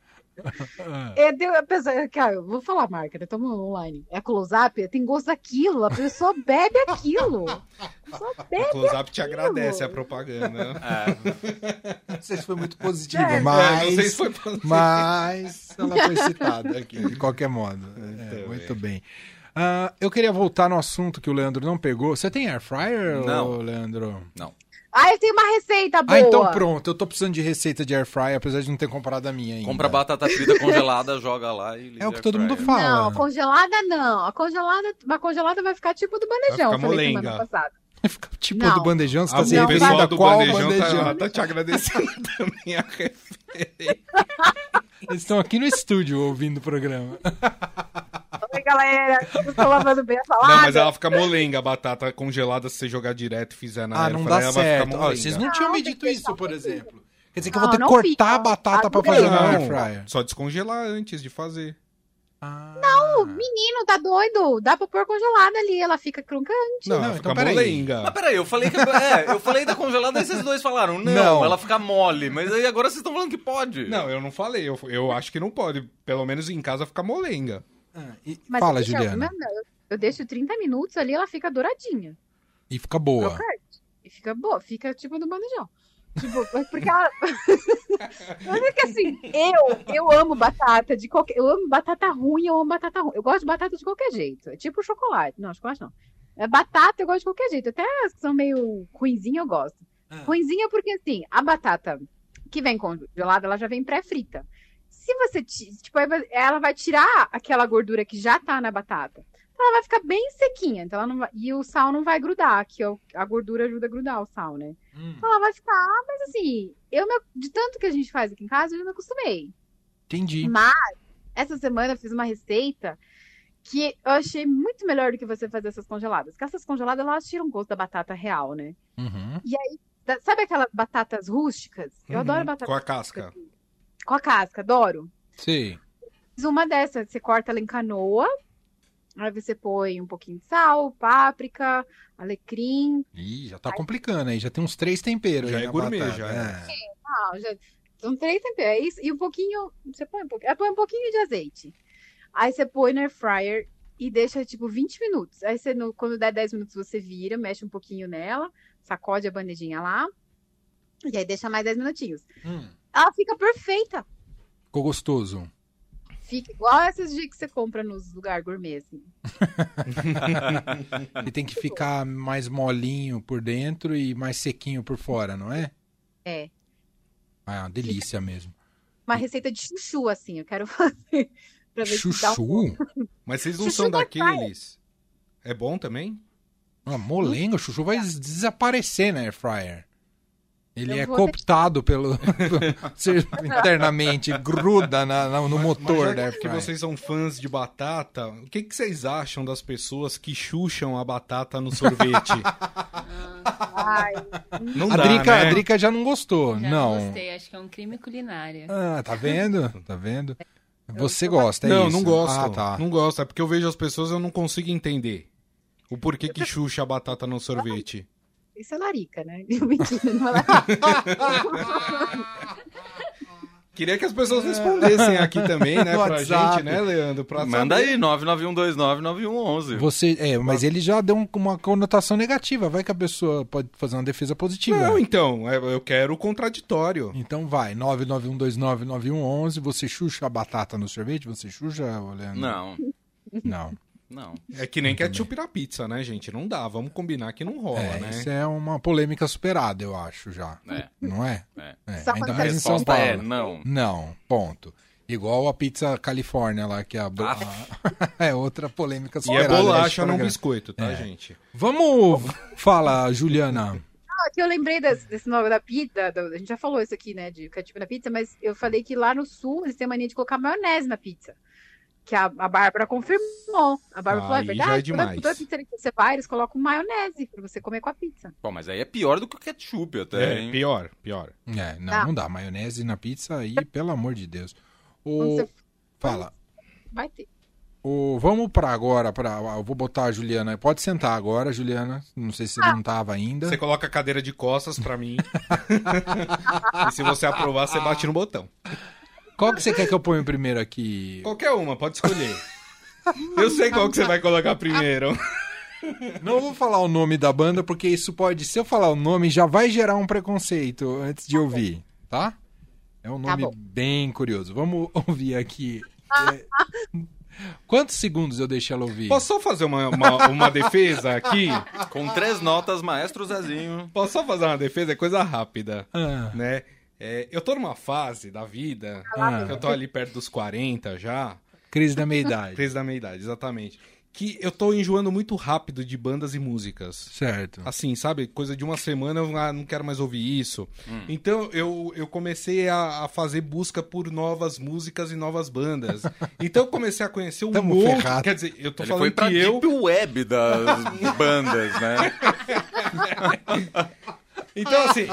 É, deu, a pessoa, cara, eu vou falar a marca, né? Tamo online. É close-up, tem gosto daquilo, a pessoa bebe aquilo. A pessoa O [laughs] bebe Close-Up te agradece a propaganda. Não sei se foi muito positiva, É, É, mas... não sei se foi pra- Mas ela foi citada aqui, de qualquer modo. É, Muito muito bem. Ah, eu queria voltar no assunto que o Leandro não pegou. Você tem air fryer, Não. Leandro? Ah, eu tenho uma receita boa. Ah, então pronto. Eu tô precisando de receita de air fryer, apesar de não ter comprado a minha ainda. Compra batata frita congelada, [laughs] joga lá e liga É o que todo mundo fala. Não, congelada não. A congelada, a congelada vai ficar tipo do bandejão, Vai ficar falei molenga. semana passada. Fica tipo Não. do bandejão, você Ah, tá se o referindo pessoal a do qual bandejão, bandejão? Tá, tá te agradecendo [laughs] também a referência. Eles estão aqui no estúdio ouvindo o programa. [laughs] Galera. Eu tô lavando bem a salada. [laughs] Não, mas ela fica molenga, a batata congelada, se você jogar direto e fizer na Ah, não dá ela vai ficar certo. Ó, molenga. vocês não tinham me Não, tem dito que isso, por exemplo. Quer dizer que eu Não, vou ter que não cortar fica. a batata pra Adorei. fazer na air Não, fryer. só descongelar antes de fazer. Ah. Menino, tá doido? Dá pra pôr congelada ali, ela fica crocante. Não, Não, ela então fica peraí. molenga. Mas peraí, eu falei que. É, eu falei da congelada e vocês dois falaram, não, Não. ela fica mole. Mas aí agora vocês estão falando que pode. Não, eu não falei. Eu, eu acho que não pode. Pelo menos em casa ficar molenga. Ah, Mas Fala, eu Juliana. não, eu, deixo 30 minutos ali, ela fica douradinha. E fica boa. Crocante. E fica boa, fica tipo no bandejão. Tipo, [laughs] porque ela. [laughs] Mas é assim, eu, eu amo batata de qualquer. Eu amo batata ruim, eu amo batata ruim. Eu gosto de batata de qualquer jeito. É tipo chocolate. Não, chocolate não. É batata, eu gosto de qualquer jeito. Até as que são meio ruinzinha, eu gosto. Ah. Ruinzinha porque assim, a batata que vem congelada, ela já vem pré-frita. Se você. ti- Tipo, aí ela vai tirar aquela gordura que já tá na batata. Então ela vai ficar bem sequinha. Então ela não vai- e o sal não vai grudar, que é a gordura ajuda a grudar o sal, né? Hum, Então ela vai ficar, mas assim, eu me- de tanto que a gente faz aqui em casa, eu me acostumei. entendi. Mas essa semana eu fiz uma receita que eu achei muito melhor do que você fazer essas congeladas. Porque essas congeladas, elas tiram o gosto da batata real, né? Uhum. Da- Sabe aquelas batatas rústicas? Eu Uhum, adoro batata Com a casca. Com a casca, adoro. Fiz uma dessas, você corta ela em canoa, aí você põe um pouquinho de sal, páprica, alecrim. Ih, já tá complicando aí. Já tem uns três temperos Já aí é gourmet, batata. já é. É. Ah, já, são três temperos. É isso, e um pouquinho. Você põe um pouquinho. Põe um pouquinho de azeite. Aí você põe no air fryer e deixa tipo 20 minutos. Aí você, no- quando der 10 minutos, você vira, mexe um pouquinho nela, sacode a bandejinha lá. E aí deixa mais 10 minutinhos. Hum, Ela fica perfeita. ficou gostoso. Fica igual essas de que você compra nos lugares gourmet, assim. [laughs] E tem que ficar mais molinho por dentro e mais sequinho por fora, não é? É. Ah, é uma delícia mesmo. Uma receita de chuchu, assim. Eu quero [laughs] fazer. Pra ver se dá um Chuchu? Mas vocês não Chuchu são da daqueles. É bom também? Ah, molenga, o chuchu vai des- desaparecer na air fryer. Ele Eu é cooptado pelo [laughs] ser- internamente, gruda na- na- no motor Mas da já air que fryer. vocês são fãs de batata, o que, que vocês acham das pessoas que chucham a batata no sorvete? [laughs] Ai, Não A dá, Drica, né? a Drica já não gostou, Já não. gostei, acho que é um crime culinário. Ah, tá vendo? Tá vendo? Você gosta, é não, isso? não gosto. Ah, tá. Não gosto. É porque eu vejo as pessoas e eu não consigo entender. O porquê que xuxa a batata no sorvete. Isso é larica, né? Mentira, não é larica. [laughs] Queria que as pessoas respondessem aqui também, né, No pra WhatsApp. gente, né, Leandro? Pra Manda saber. aí, 991299111. Você, é, mas ele já deu um- uma conotação negativa. Vai que a pessoa pode fazer uma defesa positiva. Não, então, é, eu quero o contraditório. Então vai, 991299111. Você xuxa a batata no sorvete? Você xuxa, Leandro? Não, Não. Não. É que nem ketchup na pizza, né, gente? Não dá. Vamos combinar que não rola, É, né? isso é uma polêmica superada, eu acho, já. É. Não é? É. É, Só Ainda mais em São Resposta é Paulo. não. Não, ponto. Igual a pizza Califórnia lá, que é a... a- [laughs] é outra polêmica E é superada. bolacha, não biscoito, tá, É. gente? Vamos... Fala, Juliana. que eu lembrei desse, desse nome da pizza, da- a gente já falou isso aqui, né, de ketchup na pizza, mas eu falei que lá no sul eles têm mania de colocar maionese na pizza. Que a, a Bárbara confirmou. A Bárbara falou, é Aí já verdade? é Toda- demais. Toda pizzaria que você vai, eles colocam maionese pra você comer com a pizza. Bom, mas aí é pior do que o ketchup até, É, hein? pior, pior. É, não, Tá. não dá. Maionese na pizza aí, pelo amor de Deus. O... você Fala. vai ter. O... Vamos pra agora, pra... eu vou botar a Juliana. Pode sentar agora, Juliana. Não sei se você não tava ainda. Você coloca a cadeira de costas pra mim. [laughs] e se você aprovar, você bate no botão. Qual que você quer que eu ponha primeiro aqui? Qualquer uma, pode escolher. Eu sei qual que você vai colocar primeiro. Não vou falar o nome da banda, porque isso pode, se eu falar o nome, já vai gerar um preconceito antes de ouvir, tá? É um nome bom. bem curioso. Vamos [laughs] ouvir aqui. É, Quantos segundos eu deixo ela ouvir? Posso só fazer uma, uma, uma defesa aqui? Com três notas, Maestro Zezinho. Posso só fazer uma defesa? É coisa rápida, Ah, né? É, eu tô numa fase da vida, Ah. que eu tô ali perto dos 40 já, crise da meia-idade. crise da meia-idade, exatamente. Que eu tô enjoando muito rápido de bandas e músicas. Certo. Assim, sabe? Coisa de uma semana eu ah, não quero mais ouvir isso. Então eu, eu comecei a, a fazer busca por novas músicas e novas bandas. [laughs] Então eu comecei a conhecer um Tamo monte. ferrado. Quer dizer, eu tô Ele falando foi pra que eu. deep web das bandas, né? [laughs] Então, assim,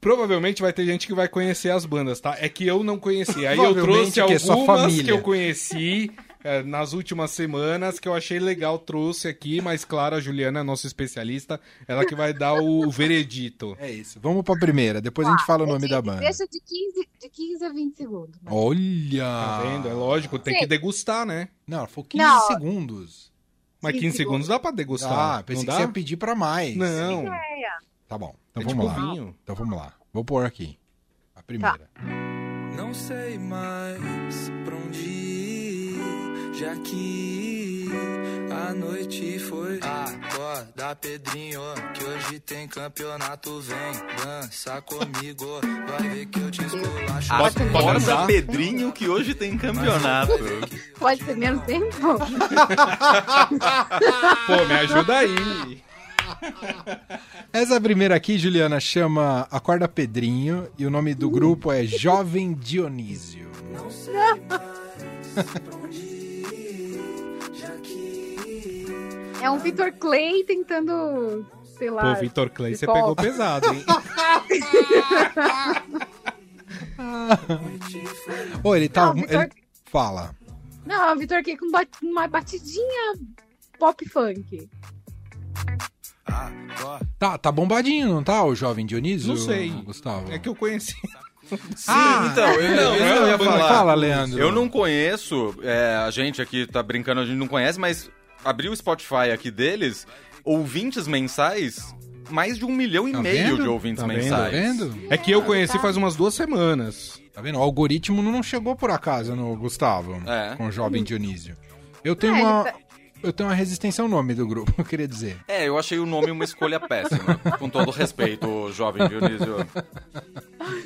provavelmente vai ter gente que vai conhecer as bandas, tá? É que eu não conheci. Aí eu trouxe que é algumas família. que eu conheci é, nas últimas semanas que eu achei legal, trouxe aqui, mas claro, a Juliana é nossa especialista, ela que vai dar o veredito. É isso. Vamos pra primeira, depois a gente fala o nome da banda. Deixa de 15, de 15 a 20 segundos. né? Olha! Tá vendo? É lógico, tem Sim. que degustar, né? Não, ela falou 15 Não. segundos. Mas 15 15 segundos dá pra degustar. Ah, pensei não que dá? você ia pedir pra mais. Não. Tá bom. Então é vamos tipo lá. vinho. Então vamos lá. Vou pôr aqui. A primeira. Não sei mais pra onde ir, já que a noite foi. Acorda, Pedrinho, que hoje tem campeonato. Vem dança comigo, vai ver que eu te esculacho. Acorda? Pedrinho, que hoje tem campeonato. Pode ser menos tempo? [laughs] Pô, me ajuda aí. [laughs] Essa primeira aqui, Juliana, chama Acorda Pedrinho e o nome do grupo é Jovem Dionísio. É um Vitor Clay tentando, sei lá. Pô, Vitor Clay, você pegou pesado, hein? [laughs] Ô, ele tá. Não, Vitor- ele- Fala. Não, é Vitor Clay com uma batidinha pop funk. Tá, tá bombadinho, não tá, o Jovem Dionísio? Não sei. Gustavo. É que eu conheci. [laughs] Ah, então, eu, não, eu, eu ia falar. Fala, Leandro. Eu não conheço, é, a gente aqui tá brincando, a gente não conhece, mas abri o Spotify aqui deles, ouvintes mensais, mais de um milhão e Tá meio vendo? de ouvintes Tá vendo? Tá mensais. vendo? É que eu conheci faz umas duas semanas. Tá vendo? O algoritmo não chegou por acaso no Gustavo, É. com o Jovem Dionísio. Eu tenho É, ele uma. tá- Eu tenho uma resistência ao nome do grupo, [laughs] eu queria dizer. É, eu achei o nome uma escolha péssima. com todo respeito, jovem Dionísio.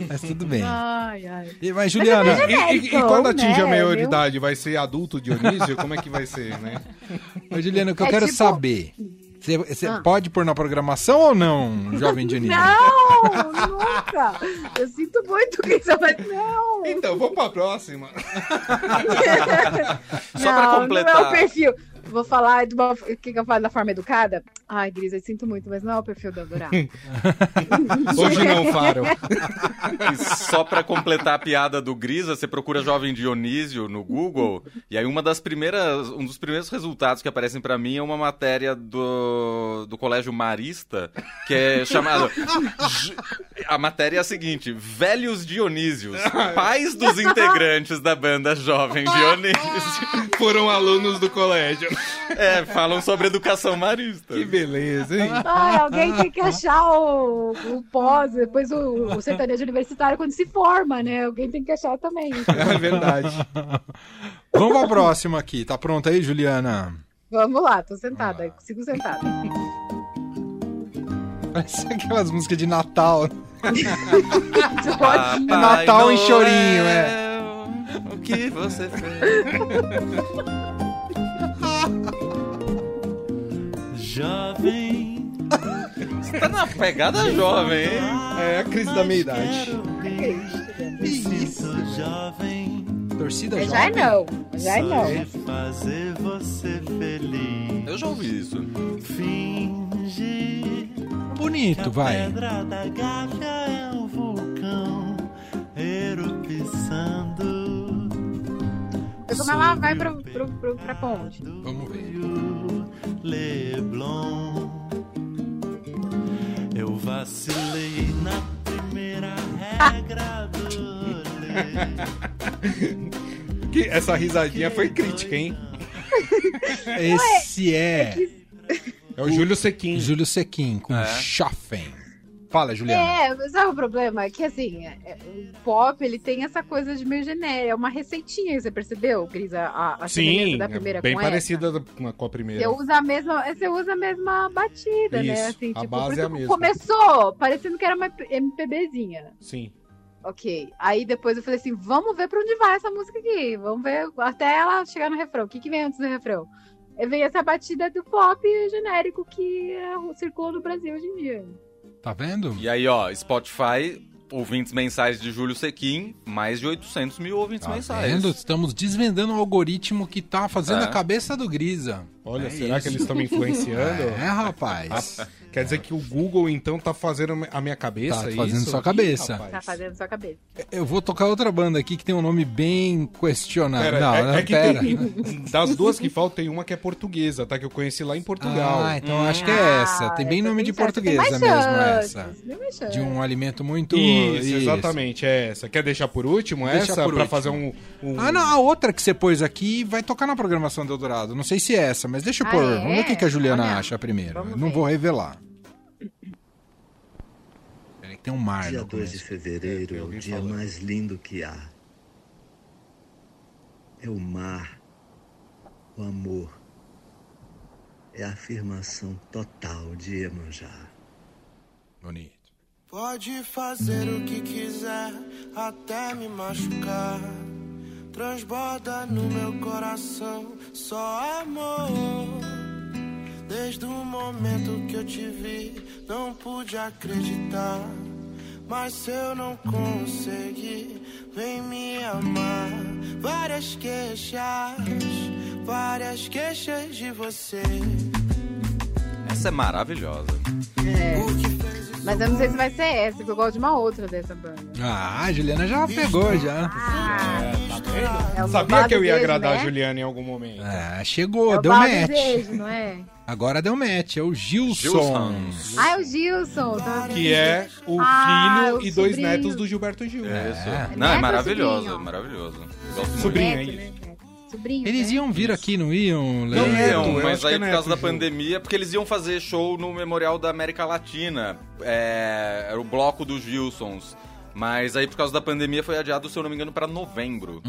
Mas tudo bem. Ai, ai. E, mas, Juliana, E, e- e Então, quando atinge a né, maioridade, vai ser adulto Dionísio? Como é que vai ser, né? [laughs] Ô, Juliana, o que eu É quero tipo- saber. Você, Ah. pode pôr na programação ou não, Jovem Dionísio? Não, nunca. Eu sinto muito que você vai. Não. Então, vamos pra próxima. [laughs] Só pra não, Não é completar. o perfil. Vou falar de uma, que eu falo da forma educada? Ai, Gris, eu sinto muito, mas não é o perfil do Adorado. [laughs] Hoje não, Faro. [laughs] E só pra completar a piada do Grisa, você procura Jovem Dionísio no Google, e aí uma das primeiras, um dos primeiros resultados que aparecem pra mim é uma matéria do, do Colégio Marista, que é chamada... A matéria é a seguinte, Velhos Dionísios, pais dos integrantes da banda Jovem Dionísio. Foram alunos do colégio. É, falam sobre educação marista. Que beleza, hein? [laughs] Ai, alguém tem que achar o, o pós, depois o, o sertanejo universitário quando se forma, né? Alguém tem que achar também. [laughs] É verdade. Vamos pra próxima aqui. Tá pronta aí, Juliana? Vamos lá, tô sentada, consigo sentada. [laughs] Parece aquelas músicas de Natal. Papai Natal em Noel, chorinho, é. O que você fez? Jovem, Você tá na pegada jovem, hein? É a crise da meia-idade. me sinto jovem. Torcida Já é jovem. não, já é não. fazer você feliz. Eu já ouvi isso. Finge Bonito, vai. pedra da gávea é um vulcão erupçando. Eu como ela vai pro, pro, pro, pra ponte. Vamos ver. Leblon. Eu vacilei na primeira regra do. [laughs] Que essa risadinha foi crítica, hein? Esse é É o Júlio Sequin. Júlio Sequin com É. Schaffen. Fala, Juliana. É, mas sabe o problema? É que assim, é- é- o pop ele tem essa coisa de meio genérico. É uma receitinha, você percebeu, Cris? A, a, Sim, da é primeira bem com parecida essa? com a primeira. Você usa a mesma, você usa a mesma batida, né? Isso, Assim, a tipo, base é a mesma. começou parecendo que era uma MPBzinha. Sim. Ok. Aí depois eu falei assim: vamos ver pra onde vai essa música aqui. Vamos ver até ela chegar no refrão. O que, que vem antes do refrão? Vem essa batida do pop genérico que é, circula no Brasil hoje em dia. Tá vendo? E aí, ó, Spotify, ouvintes mensais de Júlio Sequin, mais de 800 mil ouvintes Tá mensais. vendo? Estamos desvendando o algoritmo que tá fazendo É. a cabeça do Grisa. Olha, É será que isso. eles estão me influenciando? [laughs] É, rapaz. [laughs] Quer dizer que o Google, então, tá fazendo a minha cabeça? Tá é fazendo isso? sua cabeça. Ih. Tá fazendo sua cabeça. Eu vou tocar outra banda aqui que tem um nome bem questionável. Pera, não, é, não, é que pera. tem, das duas que faltam, tem uma que é portuguesa, tá? Que eu conheci lá em Portugal. Ah, então acho que é essa. Tem bem nome de portuguesa mesmo essa. De um alimento muito... Isso, exatamente, é essa. Quer deixar por último Deixa essa? por pra último. fazer um, um- Ah, não, a outra que você pôs aqui vai tocar na programação do Eldorado. Não sei se é essa, mas deixa eu Ah, pôr. é? Vamos ver o que, a Juliana Olha, acha primeiro. vamos não ver. vou revelar. Tem um mar Dia no 2 de fevereiro é o dia mais lindo que há. É o mar, o amor. É a afirmação total de Iemanjá. Bonito. Pode fazer o que quiser, até me machucar. Transborda no meu coração só amor. Desde o momento que eu te vi, não pude acreditar. Mas se eu não conseguir, vem me amar. Várias queixas, várias queixas de você. Essa é maravilhosa. Mas eu não sei se vai ser essa, porque eu gosto de uma outra dessa banda. Ah, a Juliana já pegou, já. É o Sabia Babado que eu ia agradar né? a Juliana em algum momento. Ah, chegou, É deu match. Desejo, não é? Agora deu match, é o Gilson. Gilson. Ah, é o Gilson. Tá... Que é o Ah, filho o e dois sobrinho. netos do Gilberto Gil. Isso. É. Não, é maravilhoso, sobrinho? maravilhoso. Sobrinho, é isso. Sobrinho. Eles né? iam vir aqui, não iam? Não iam, mas aí é por causa da pandemia, porque eles iam fazer show no Memorial da América Latina. É, era o bloco dos Gilsons. Mas aí por causa da pandemia foi adiado, se eu não me engano, pra novembro.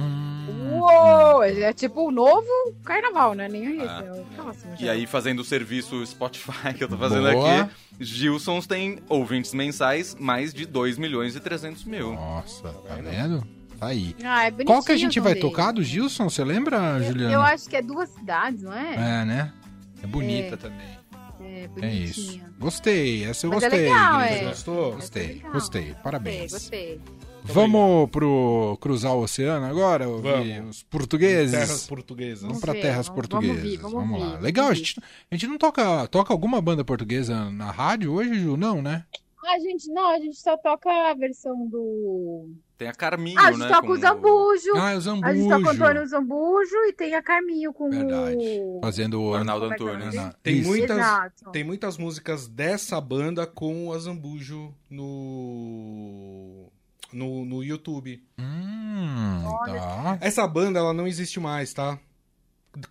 Uou! Ele é tipo o novo carnaval, né? Nem isso. Ah. É o próximo. E já. aí, fazendo o serviço Spotify que eu tô fazendo Boa. aqui, Gilsons tem ouvintes mensais mais de 2 milhões e 300 mil. Nossa, tá vendo? Tá aí. Ah, é Qual que a gente vai dele. tocar do Gilson? Você lembra, Juliana? Eu acho que é duas cidades, não é? É, né? É bonita É. também. É, É bonitinha. isso. Gostei, essa eu Mas é gostei. legal, Grisa. é. Gostou? Gostei, legal. gostei. Parabéns. Gostei, gostei. Vamos pro cruzar o oceano agora? ouvir Vamos. os portugueses? Terras portuguesas. Vamos Vamos pra ver, terras vamos- vamos portuguesas. ouvir, vamos ouvir, lá. vamos Legal, a gente, a gente não toca, toca alguma banda portuguesa na rádio hoje, Ju? Não, né? A gente, não, a gente só toca a versão do. Tem a Carminho, Ah, a gente né? toca com o Zambujo. Ah, é o A gente toca o Zambujo. Antônio Zambujo e tem a Carminho com Verdade. o. Fazendo o Arnaldo Como é que é o Antunes. nome? Tem Isso. muitas, Exato. tem muitas músicas dessa banda com o Azambujo no, no, no YouTube. Hum, tá. Essa banda, ela não existe mais, tá?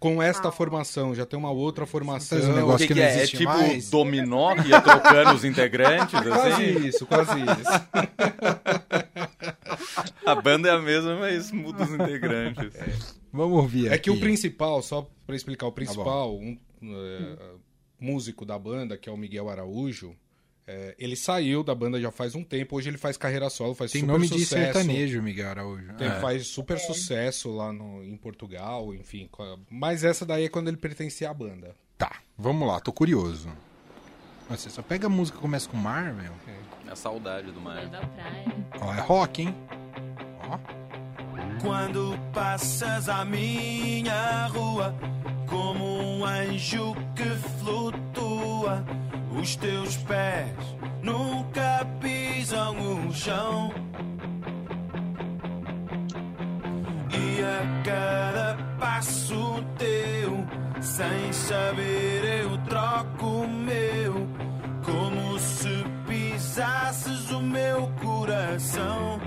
Com esta Ah. formação, já tem uma outra formação. Um negócio que, que que não é? É existe tipo mais. dominó que ia trocando os integrantes, Quase assim? isso, quase isso. A banda é a mesma, mas muda os integrantes. Vamos ouvir É que o aqui. principal, só pra explicar, o Tá principal, um é, músico da banda, que é o Miguel Araújo, é, ele saiu da banda já faz um tempo, hoje ele faz carreira solo, faz Tem super nome sucesso. de sertanejo, Miguel Araújo. Tem- É. Faz super sucesso lá no, em Portugal, enfim. Mas essa daí é quando ele pertencia à banda. Tá, vamos lá, tô curioso. Você só pega a música que começa com mar, meu. É a saudade do mar. Praia. Ó, é rock, hein? Ó. Quando passas a minha rua como um anjo que flutua, os teus pés nunca pisam o chão. E a cada passo teu, sem saber, eu troco o meu. Como se pisasses o meu coração.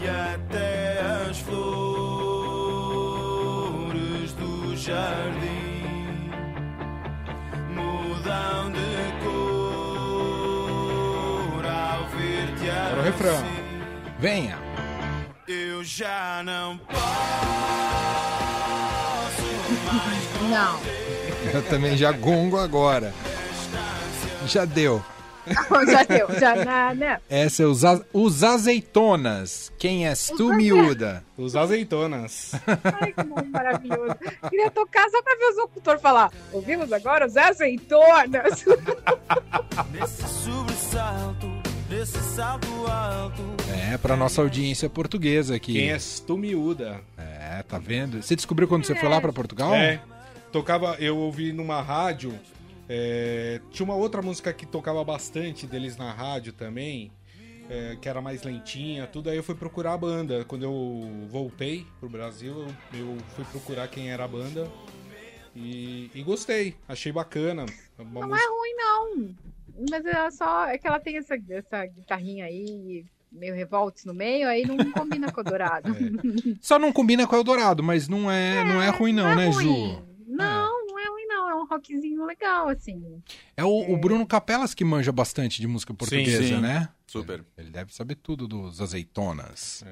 E até as flores do jardim coração de cor ao ver-te Agora o refrão. Assim. Venha. Eu já não posso mais. não. Eu também já gongo agora. Já deu. [laughs] já deu. Já não, não. Essa é os, a- os azeitonas. Quem és tu, miúda? Os azeitonas. [laughs] Ai, que nome maravilhoso. Queria tocar só pra ver os locutores falar. Ouvimos agora os azeitonas. [laughs] Nesse sobressalto, nesse salto alto. É, pra nossa audiência portuguesa aqui. Quem és tu, miúda? É, tá vendo? Você descobriu quando você foi lá pra Portugal? É. Tocava, eu ouvi numa rádio. É, tinha uma outra música que tocava bastante deles na rádio também. é, que era mais lentinha, tudo. Aí eu fui procurar a banda. Quando eu voltei pro Brasil, eu, eu fui procurar quem era a banda. E, e gostei, achei bacana. Uma Não música- é ruim, não. Mas é só. É que ela tem essa, essa guitarrinha aí, meio revoltos no meio, aí não combina com o dourado. [laughs] [laughs] Só não combina com o Eldorado, mas não é, não é ruim não, né, ruim. Ju? Não, não é ruim, não. É um rockzinho legal, assim. É o, o Bruno Capelas que manja bastante de música portuguesa, sim. né? Super. Ele deve saber tudo dos azeitonas.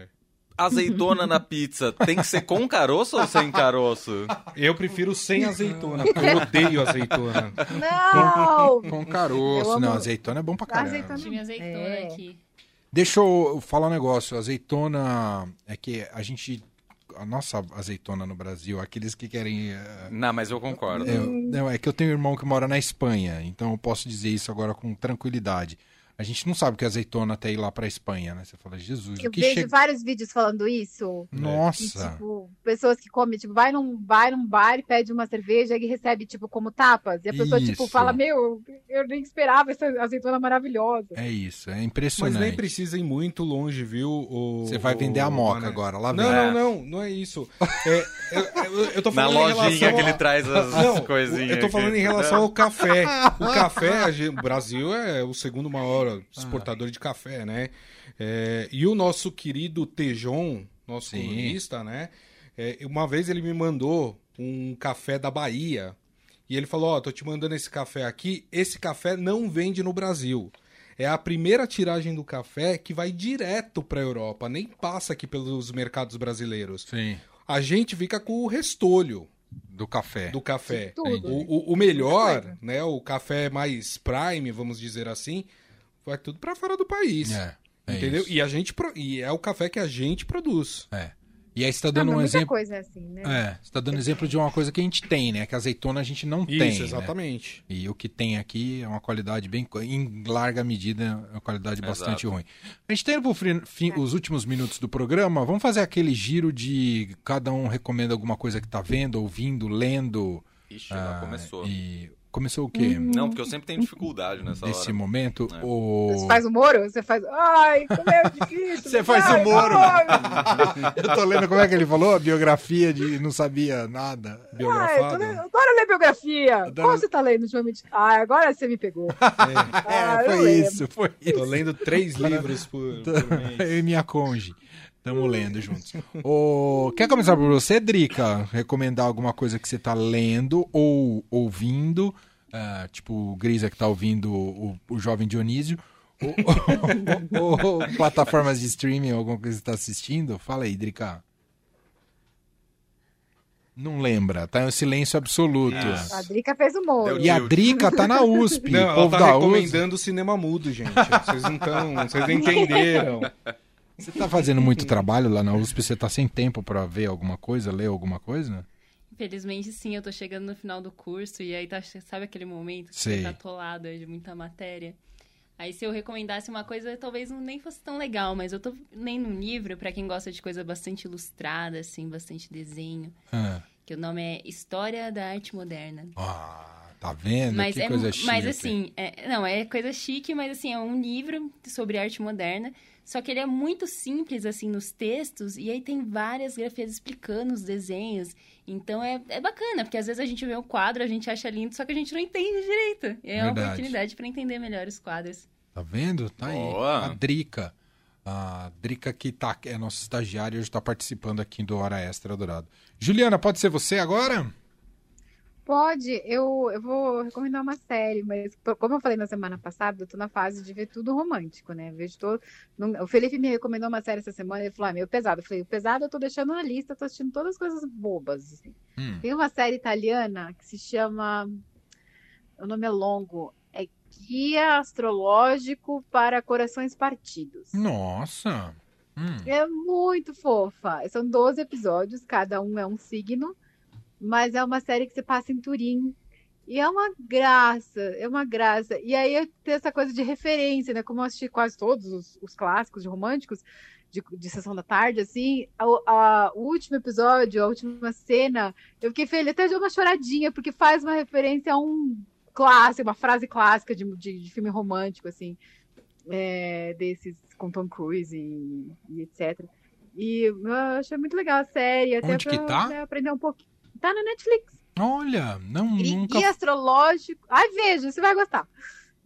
Azeitona na pizza tem que ser com caroço ou sem caroço? Eu prefiro sem azeitona, porque eu [laughs] odeio azeitona. Não! Com Eu caroço. Não, azeitona é bom pra caramba. Azeitona. Time azeitona É. aqui. Deixa eu falar um negócio. Azeitona é que a gente. A nossa azeitona no Brasil, aqueles que querem. eh, Não, mas eu concordo. é, não, é que eu tenho um irmão que mora na Espanha, então eu posso dizer isso agora com tranquilidade. A gente não sabe o que é azeitona até ir lá pra Espanha, né? Você fala, Jesus, Eu o que vejo chega. vários vídeos falando isso. E, Nossa! tipo, pessoas que comem, tipo, vai num, vai num bar e pede uma cerveja e recebe, tipo, como tapas. E a pessoa, tipo, Isso. fala, meu, eu nem esperava essa azeitona maravilhosa. É isso, é Mas impressionante. nem precisa ir muito longe, viu? O, Você vai vender o- a moca agora, lá Não, vem. não, não, não é isso. É, eu, eu- eu tô Na falando em lojinha relação que a- ele traz as Não, coisinhas. eu tô falando aqui. em relação ao café. O [laughs] café, a gente- o Brasil é o segundo maior exportador de café, né? É, e o nosso querido Tejon, nosso Sim. colunista, né? É, uma vez ele me mandou um café da Bahia. E ele falou: Ó, tô te mandando esse café aqui. Esse café não vende no Brasil. É a primeira tiragem do café que vai direto pra Europa, nem passa aqui pelos mercados brasileiros. Sim, A gente fica com o restolho do café. do café. Tudo. O, o- o melhor, né? O café mais prime, vamos dizer assim, vai tudo pra fora do país. É, é entendeu? isso. E a gente pro- e é o café que a gente produz. É. E aí você tá Não, dando mas um muita exemplo. coisa é assim, né? É, você tá dando exemplo de uma coisa que a gente tem, né? Que a azeitona a gente não tem. Isso, né? exatamente. E o que tem aqui é uma qualidade bem. Em larga medida, é uma qualidade bastante Exato. ruim. A gente tá indo pro fri- fim, os últimos minutos do programa. Vamos fazer aquele giro de cada um recomenda alguma coisa que tá vendo, ouvindo, lendo. Ixi, já ah, começou. E começou o quê? Não, porque eu sempre tenho dificuldade nessa Nesse hora. momento, É. o... Você faz o Moro? Você faz. Ai, como é difícil. Você faz ai, o Moro. ai, Eu tô lendo como é que ele falou? A biografia de não sabia nada. Ai, tô Biografado. lendo- eu adoro ler biografia. Adoro- Qual você tá lendo ultimamente? Ah, agora você me pegou. [laughs] Ah, É, foi isso, foi isso. Tô lendo três livros por, por mês. [laughs] Eu e minha conge. Estamos lendo juntos. Quer começar por você, Drica? Recomendar alguma coisa que você tá lendo ou ouvindo? Ah, tipo, o Grisa que tá ouvindo o, o Jovem Dionísio. [laughs] Ou, ou- ou plataformas de streaming, alguma coisa que você tá assistindo? Fala aí, Drica. Não lembra, tá em um silêncio absoluto. Isso. A Drica fez o Moro. Deu E a. Drica tá na USP. Não, o ela povo tá da USP. recomendando o cinema mudo, gente. Vocês não estão. Vocês não entenderam. Você tá fazendo muito trabalho lá na USP? Você tá sem tempo pra ver alguma coisa, ler alguma coisa? Infelizmente, sim, eu tô chegando no final do curso e aí tá, sabe aquele momento que Sei. você tá atolado de muita matéria? Aí se eu recomendasse uma coisa, talvez nem fosse tão legal, mas eu tô lendo um livro pra quem gosta de coisa bastante ilustrada, assim, bastante desenho, Ah, que o nome é História da Arte Moderna. ah, tá vendo? Mas, que é, coisa chique. mas assim, é- não, é coisa chique, mas assim, é um livro sobre arte moderna. Só que ele é muito simples, assim, nos textos, e aí tem várias grafias explicando os desenhos. Então é, é bacana, porque às vezes a gente vê um quadro, a gente acha lindo, só que a gente não entende direito. E é uma Verdade. oportunidade para entender melhor os quadros. Tá vendo? Tá aí. Boa. A Drica. A Drica que tá, é nossa estagiária e hoje tá participando aqui do Hora Extra Dourado. Juliana, pode ser você agora? Pode, eu, eu vou recomendar uma série, mas como eu falei na semana passada, eu tô na fase de ver tudo romântico, né? Vejo todo. O Felipe me recomendou uma série essa semana, ele falou, ah, meio pesado. Eu falei, o pesado eu tô deixando na lista, tô assistindo todas as coisas bobas. assim. Hum. Tem uma série italiana que se chama. O nome é longo. É Guia Astrológico para Corações Partidos. Nossa. Hum. É muito fofa. São 12 episódios, cada um é um signo, mas é uma série que se passa em Turim. E é uma graça, é uma graça. E aí tem essa coisa de referência, né? Como eu assisti quase todos os, os clássicos de românticos, de, de sessão da tarde, assim, a- a- o último episódio, a última cena, eu fiquei feliz, até deu uma choradinha, porque faz uma referência a um clássico, uma frase clássica de, de, de filme romântico, assim, é, desses com Tom Cruise e, e etc. E eu achei muito legal a série, até Onde pra tá? né, aprender um pouquinho. Tá na Netflix. Olha, não, Guia nunca, astrológico. Ai, veja, você vai gostar.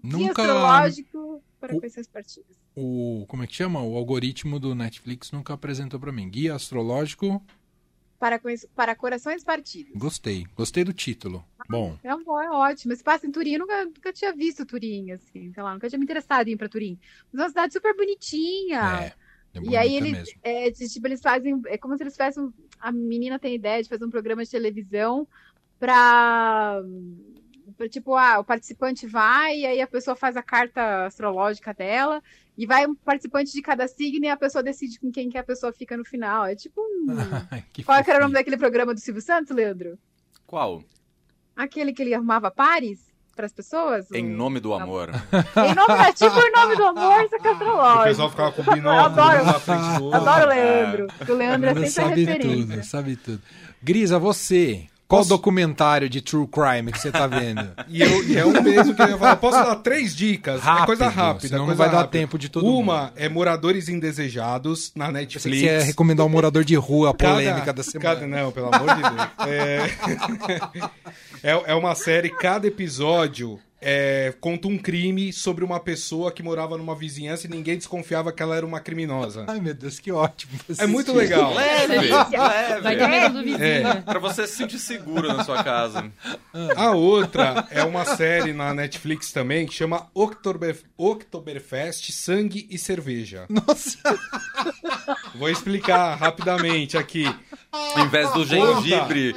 Guia nunca astrológico para O- conhecer as partidas. o como é que chama? O algoritmo do Netflix nunca apresentou pra mim. Guia astrológico, Para, para corações partidos. gostei. Gostei do título. Bom, É, um, bom, é ótimo. Esse passa em Turim, eu nunca, nunca tinha visto Turim, assim, sei lá, nunca tinha me interessado em ir pra Turim. Mas é uma cidade super bonitinha. é. É E aí eles, mesmo. é, tipo, eles fazem, é como se eles fizessem, a menina tem ideia de fazer um programa de televisão pra, pra, tipo, ah, o participante vai e aí a pessoa faz a carta astrológica dela e vai um participante de cada signo e a pessoa decide com quem que a pessoa fica no final. É tipo um... [laughs] que Qual que era o nome daquele programa do Silvio Santos, Leandro? Qual? Aquele que ele arrumava pares para as pessoas? Em O- nome do amor. Em nome, é tipo o nome do amor, só que O astrológico. pessoal ficava com o binóculo Adoro. na frente do outro. Adoro o Leandro. porque O Leandro é sempre a sabe referência. tudo, sabe tudo. Grisa, você, qual Posso- documentário de true crime que você tá vendo? [laughs] E, eu, e é um mesmo que eu ia falar. Posso dar três dicas? é Rápido, coisa rápida. senão não coisa vai dar rápida. tempo de todo Uma é Moradores Indesejados na Você Netflix. quer recomendar o morador de rua, a Cada- polêmica da semana. cada- não, pelo amor de Deus. É, é, [laughs] é uma série, cada episódio é, conta um crime sobre uma pessoa que morava numa vizinhança e ninguém desconfiava que ela era uma criminosa. Ai, meu Deus, que ótimo. É muito legal. Leve, Vai leve. ter medo do vizinho. É. Pra você se sentir seguro na sua casa. A outra é uma série na Netflix também que chama Oktober, Oktoberfest Sangue e Cerveja. Nossa, Vou explicar rapidamente aqui. Em vez do gengibre,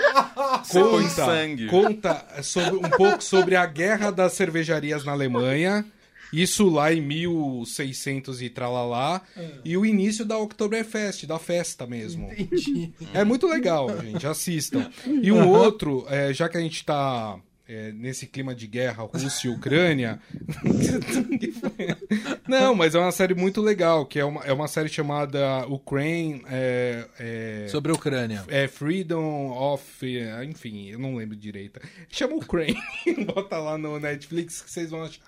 você põe Conta, sangue. conta sobre, um pouco sobre a guerra das cervejarias na Alemanha. Isso lá em 1600 e tralalá. E o início da Oktoberfest, da festa mesmo. entendi. É muito legal, gente. Assistam. E um outro, é, já que a gente tá é, nesse clima de guerra, Rússia e Ucrânia. [laughs] Não, mas é uma série muito legal, que é uma, é uma série chamada Ukraine. É, é, Sobre a Ucrânia. é Freedom of. Enfim, eu não lembro direito. Chama Ukraine. [laughs] Bota lá no Netflix que vocês vão achar.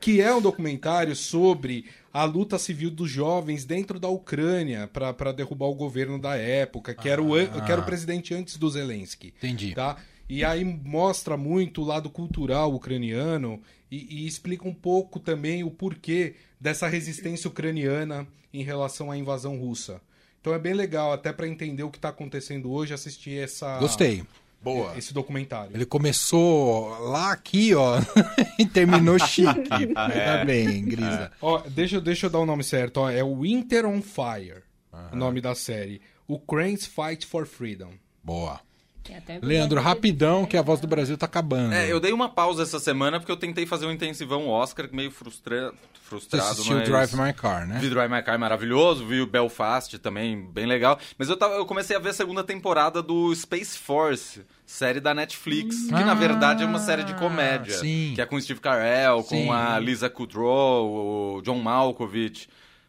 Que é um documentário sobre a luta civil dos jovens dentro da Ucrânia para derrubar o governo da época, que, era o, Ah. que era o presidente antes do Zelensky. Entendi. Tá? E aí mostra muito o lado cultural ucraniano e, e explica um pouco também o porquê dessa resistência ucraniana em relação à invasão russa. Então é bem legal, até para entender o que está acontecendo hoje, assistir essa, Gostei. Boa. esse documentário. Ele começou lá aqui, ó, [laughs] e terminou [laughs] chique. Tá bem, Grisa. Ó, deixa, eu- deixa eu dar o nome certo. Ó, é Winter on Fire, o nome da série. Ukraine's Fight for Freedom. Boa. Até Leandro, rapidão, que a voz do Brasil tá acabando. É, eu dei uma pausa essa semana porque eu tentei fazer um intensivão Oscar meio frustra... Você frustrado. assistiu mas... Drive My Car, né? Vi Drive My Car maravilhoso, vi o Belfast também, bem legal. Mas eu, tava, eu comecei a ver a segunda temporada do Space Force, série da Netflix, que na Ah, verdade é uma série de comédia. sim. Que é com o Steve Carell, com a Lisa Kudrow, o John Malkovich.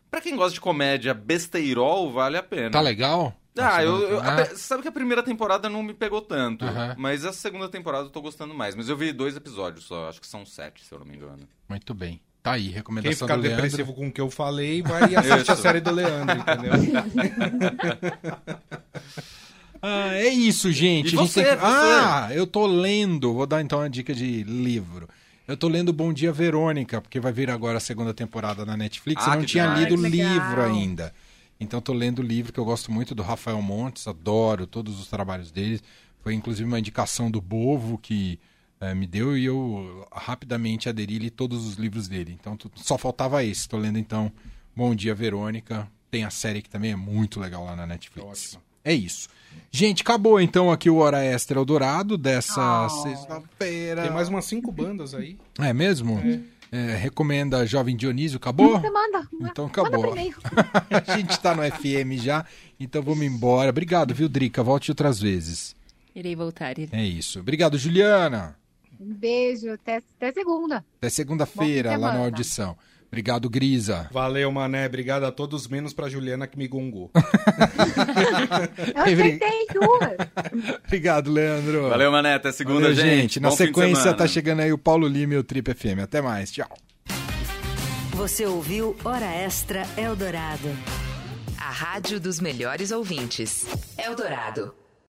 Pra quem gosta de comédia besteirol, vale a pena. Tá legal? Ah, eu, eu- Ah, sabe que a primeira temporada não me pegou tanto, mas a segunda temporada eu tô gostando mais. Mas eu vi dois episódios só, acho que são sete, se eu não me engano. Muito bem. Tá aí, Quem recomendação ficar do Leandro. depressivo com o que eu falei, vai e assiste a série do Leandro, entendeu? [laughs] Ah, é isso, gente. E A gente você, tem que- você? Ah, eu tô lendo. Vou dar então uma dica de livro. Eu tô lendo Bom Dia Verônica, porque vai vir agora a segunda temporada na Netflix. Ah, eu não tinha demais. lido o livro ainda. Então tô lendo o livro que eu gosto muito do Rafael Montes, adoro todos os trabalhos dele. Foi inclusive uma indicação do Bovo que é, me deu e eu rapidamente aderi li todos os livros dele. Então só faltava esse. Estou lendo então Bom Dia Verônica. Tem a série que também é muito legal lá na Netflix. Ótimo. É isso. Gente, acabou então aqui o Hora Extra Eldorado dessa Oh. sexta-feira. Tem mais umas cinco bandas aí. É mesmo? É, recomenda Jovem Dionísio, acabou? Você manda. Então Manda acabou. e-mail. [laughs] A gente tá no FM já, então vamos embora. Obrigado, viu, Drica? Volte outras vezes. Irei voltar. É isso. Obrigado, Juliana. Um beijo, até, até segunda. Até segunda-feira lá na audição. Obrigado, Grisa. Valeu, mané. Obrigado a todos, menos pra Juliana que me gongou. [laughs] Eu acertei duas. [laughs] Obrigado, Leandro. Valeu, Mané. Até segunda, Valeu, gente. Na Bom fim de sequência tá chegando aí o Paulo Lima e o Trip FM. Até mais. Tchau. Você ouviu Hora Extra Eldorado. A rádio dos melhores ouvintes. Eldorado.